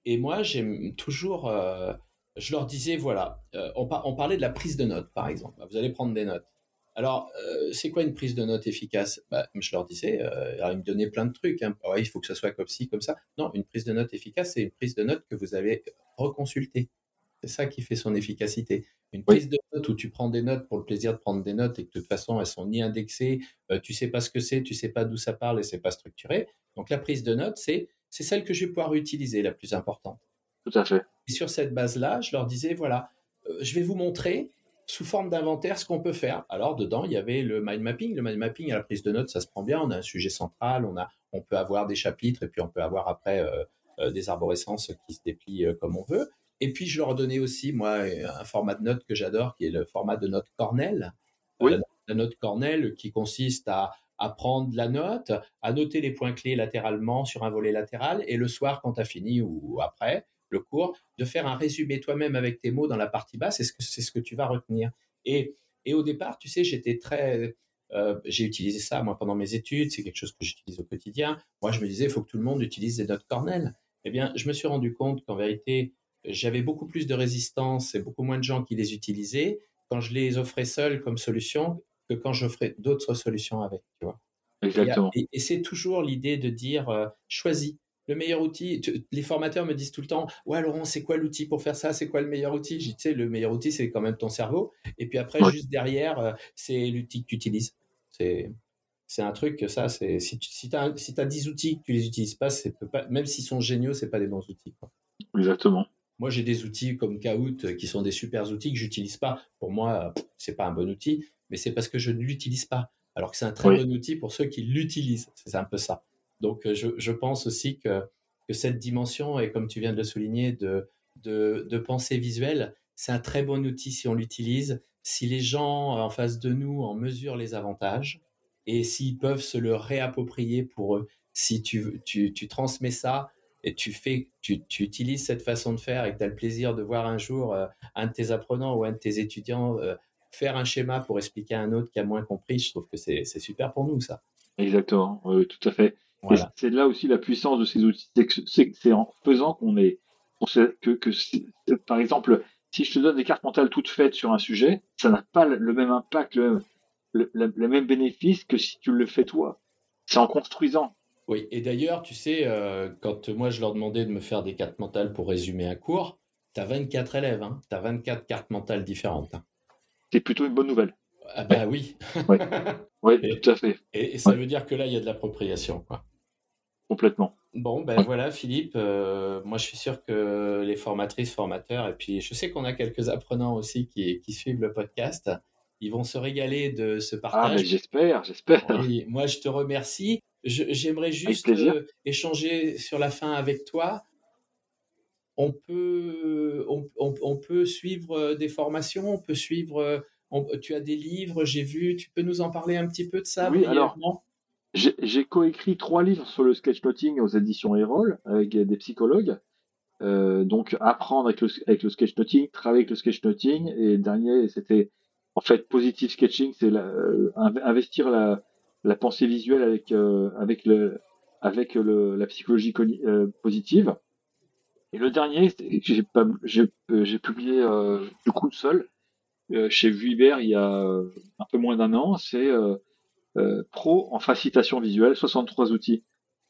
Et moi, j'aime toujours. Euh, je leur disais, voilà, euh, on, on, parlait de la prise de notes, par exemple. Vous allez prendre des notes. Alors, euh, c'est quoi une prise de notes efficace? Bah, Je leur disais, alors ils me donnaient plein de trucs. Hein. Ouais, il faut que ça soit comme ci, comme ça. Non, une prise de notes efficace, c'est une prise de notes que vous allez reconsulter. C'est ça qui fait son efficacité. Une prise de notes où tu prends des notes pour le plaisir de prendre des notes et que de toute façon elles sont ni indexées, tu sais pas ce que c'est, tu sais pas d'où ça parle et c'est pas structuré. Donc la prise de notes, c'est c'est celle que je vais pouvoir utiliser, la plus importante. Tout à fait. Et sur cette base-là, je leur disais, voilà, euh, je vais vous montrer sous forme d'inventaire ce qu'on peut faire. Alors, dedans, il y avait le mind mapping. Le mind mapping à la prise de notes, ça se prend bien. On a un sujet central, on, a, on peut avoir des chapitres et puis on peut avoir après euh, euh, des arborescences qui se déplient comme on veut. Et puis, je leur donnais aussi, moi, un format de notes que j'adore, qui est le format de note Cornell. Oui. la note Cornell qui consiste à à prendre la note, à noter les points clés latéralement sur un volet latéral, et le soir, quand tu as fini ou après, le cours, de faire un résumé toi-même avec tes mots dans la partie basse, c'est ce que, c'est ce que tu vas retenir. Et, et au départ, tu sais, j'étais très... Euh, j'ai utilisé ça, moi, pendant mes études, c'est quelque chose que j'utilise au quotidien. Moi, je me disais, il faut que tout le monde utilise des notes Cornell. Eh bien, je me suis rendu compte qu'en vérité, j'avais beaucoup plus de résistance et beaucoup moins de gens qui les utilisaient quand je les offrais seuls comme solution que quand j'offrais d'autres solutions avec, tu vois. Exactement. Et, c'est toujours l'idée de dire, euh, choisis le meilleur outil. les formateurs me disent tout le temps, ouais Laurent, c'est quoi l'outil pour faire ça? C'est quoi le meilleur outil Je dis, tu sais, le meilleur outil, c'est quand même ton cerveau. Et puis après, juste derrière, euh, c'est l'outil que tu utilises. C'est c'est un truc que ça, c'est si tu si as, si as 10 outils que tu les utilises pas, pas même s'ils sont géniaux, c'est pas des bons outils. Exactement. Moi, j'ai des outils comme Kahoot euh, qui sont des super outils que j'utilise pas. Pour moi, c'est pas un bon outil, mais c'est parce que je ne l'utilise pas. Alors que c'est un très bon outil pour ceux qui l'utilisent. C'est un peu ça. Donc, euh, je, je pense aussi que, que, cette dimension, et comme tu viens de le souligner, de, de, de pensée visuelle, c'est un très bon outil si on l'utilise, si les gens en face de nous en mesurent les avantages et s'ils peuvent se le réapproprier pour eux. Si tu, tu, tu transmets ça et tu fais, tu, tu, utilises cette façon de faire et que tu as le plaisir de voir un jour euh, un de tes apprenants ou un de tes étudiants euh, faire un schéma pour expliquer à un autre qui a moins compris, je trouve que c'est super pour nous, ça. Exactement, tout à fait. C'est là aussi la puissance de ces outils, c'est en faisant qu'on est, que, que par exemple, si je te donne des cartes mentales toutes faites sur un sujet, ça n'a pas le même impact, le, le, même bénéfice que si tu le fais toi. C'est en construisant. Oui, et d'ailleurs, tu sais, euh, quand moi je leur demandais de me faire des cartes mentales pour résumer un cours, tu as 24 élèves, hein, tu as 24 cartes mentales différentes. Hein. C'est plutôt une bonne nouvelle. Ah ben oui. oui, tout à fait. Et, ça veut dire que là, il y a de l'appropriation. Quoi. Complètement. Bon, ben voilà, Philippe. Euh, moi, je suis sûr que les formatrices, formateurs, et puis je sais qu'on a quelques apprenants aussi qui, qui suivent le podcast, ils vont se régaler de ce ah, partage. Ah, j'espère, j'espère. moi, je te remercie. J'aimerais juste euh, échanger sur la fin avec toi. On peut, on, on, peut suivre euh, des formations, on peut suivre. tu as des livres, j'ai vu. Tu peux nous en parler un petit peu de ça Oui, alors. J'ai coécrit trois livres sur le sketchnoting aux éditions Erol avec des psychologues. Euh, donc apprendre avec le, avec le sketchnoting, travailler avec le sketchnoting. Et dernier, c'était en fait, positive sketching, c'est euh, investir la, la, pensée visuelle avec, euh, avec, le, avec le, la psychologie euh, positive. Et le dernier, j'ai, j'ai, publié du coup seul chez Vuibert il y a un peu moins d'un an, c'est Pro en facilitation visuelle, 63 outils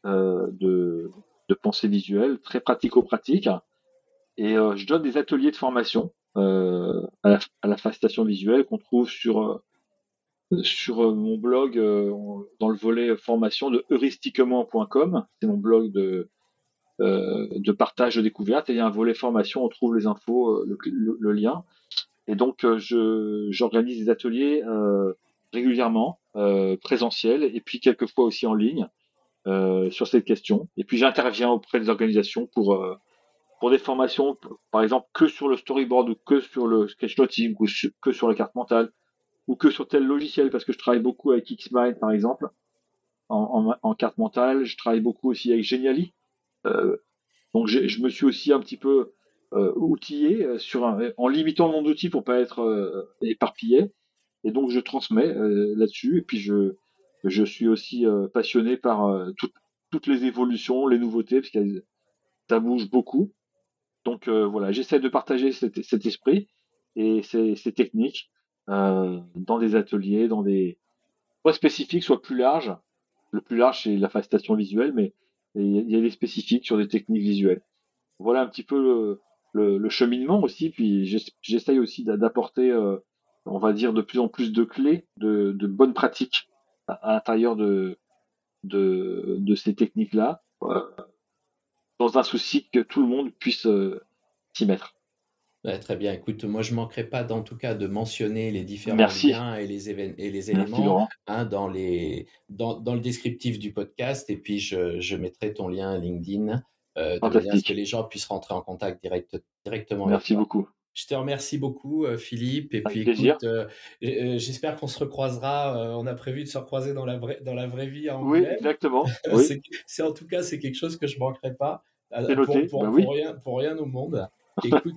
de, de pensée visuelle, très pratico-pratique. Et je donne des ateliers de formation euh, à, la, à la facilitation visuelle qu'on trouve sur euh, sur euh, mon blog dans le volet formation de heuristiquement.com. C'est mon blog de de partage de découvertes il y a un volet formation, on trouve les infos, le, lien. Et donc je j'organise des ateliers régulièrement, euh, présentiels et puis quelquefois aussi en ligne euh, sur cette question. Et puis j'interviens auprès des organisations pour pour des formations, par exemple, que sur le storyboard ou que sur le sketchnoting ou que sur la carte mentale ou que sur tel logiciel, parce que je travaille beaucoup avec Xmind, par exemple, en, carte mentale. Je travaille beaucoup aussi avec Geniali. Euh, donc je me suis aussi un petit peu euh, outillé euh, sur en limitant mon outil pour pas être éparpillé. Et donc je transmets là-dessus. Et puis je, je suis aussi passionné par toutes les évolutions, les nouveautés, parce que ça bouge beaucoup. Donc euh, voilà, j'essaie de partager cet, esprit et ces, techniques euh, dans des ateliers, dans des soit spécifiques, soit plus larges. Le plus large, c'est la facilitation visuelle, mais il y a des spécifiques sur des techniques visuelles. Voilà un petit peu le, cheminement aussi, puis j'essaye aussi d'apporter, euh, on va dire, de plus en plus de clés, de, bonnes pratiques à, l'intérieur de, de, ces techniques-là dans un souci que tout le monde puisse euh, s'y mettre. Très bien. Écoute, moi, je ne manquerai pas, en tout cas, de mentionner les différents liens et les, et les éléments hein, dans, les, dans, dans, le descriptif du podcast. Et puis, je, je mettrai ton lien LinkedIn euh, de manière à ce que les gens puissent rentrer en contact direct, directement Merci beaucoup. Je te remercie beaucoup, euh, Philippe. Et puis, écoute, euh, euh, j'espère qu'on se recroisera. on a prévu de se recroiser dans la vraie, dans la vraie vie Oui, exactement. c'est en tout cas, c'est quelque chose que je ne manquerai pas. Pour, bah oui. pour, rien, pour rien au monde. Écoute,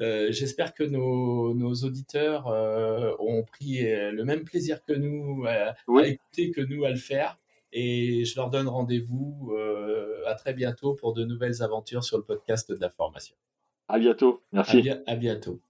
euh, euh, j'espère que nos, nos auditeurs euh, ont pris le même plaisir que nous à, Oui. à écouter que nous à le faire. Et je leur donne rendez-vous euh, à très bientôt pour de nouvelles aventures sur le podcast de la formation. À bientôt. À, Merci. à bientôt.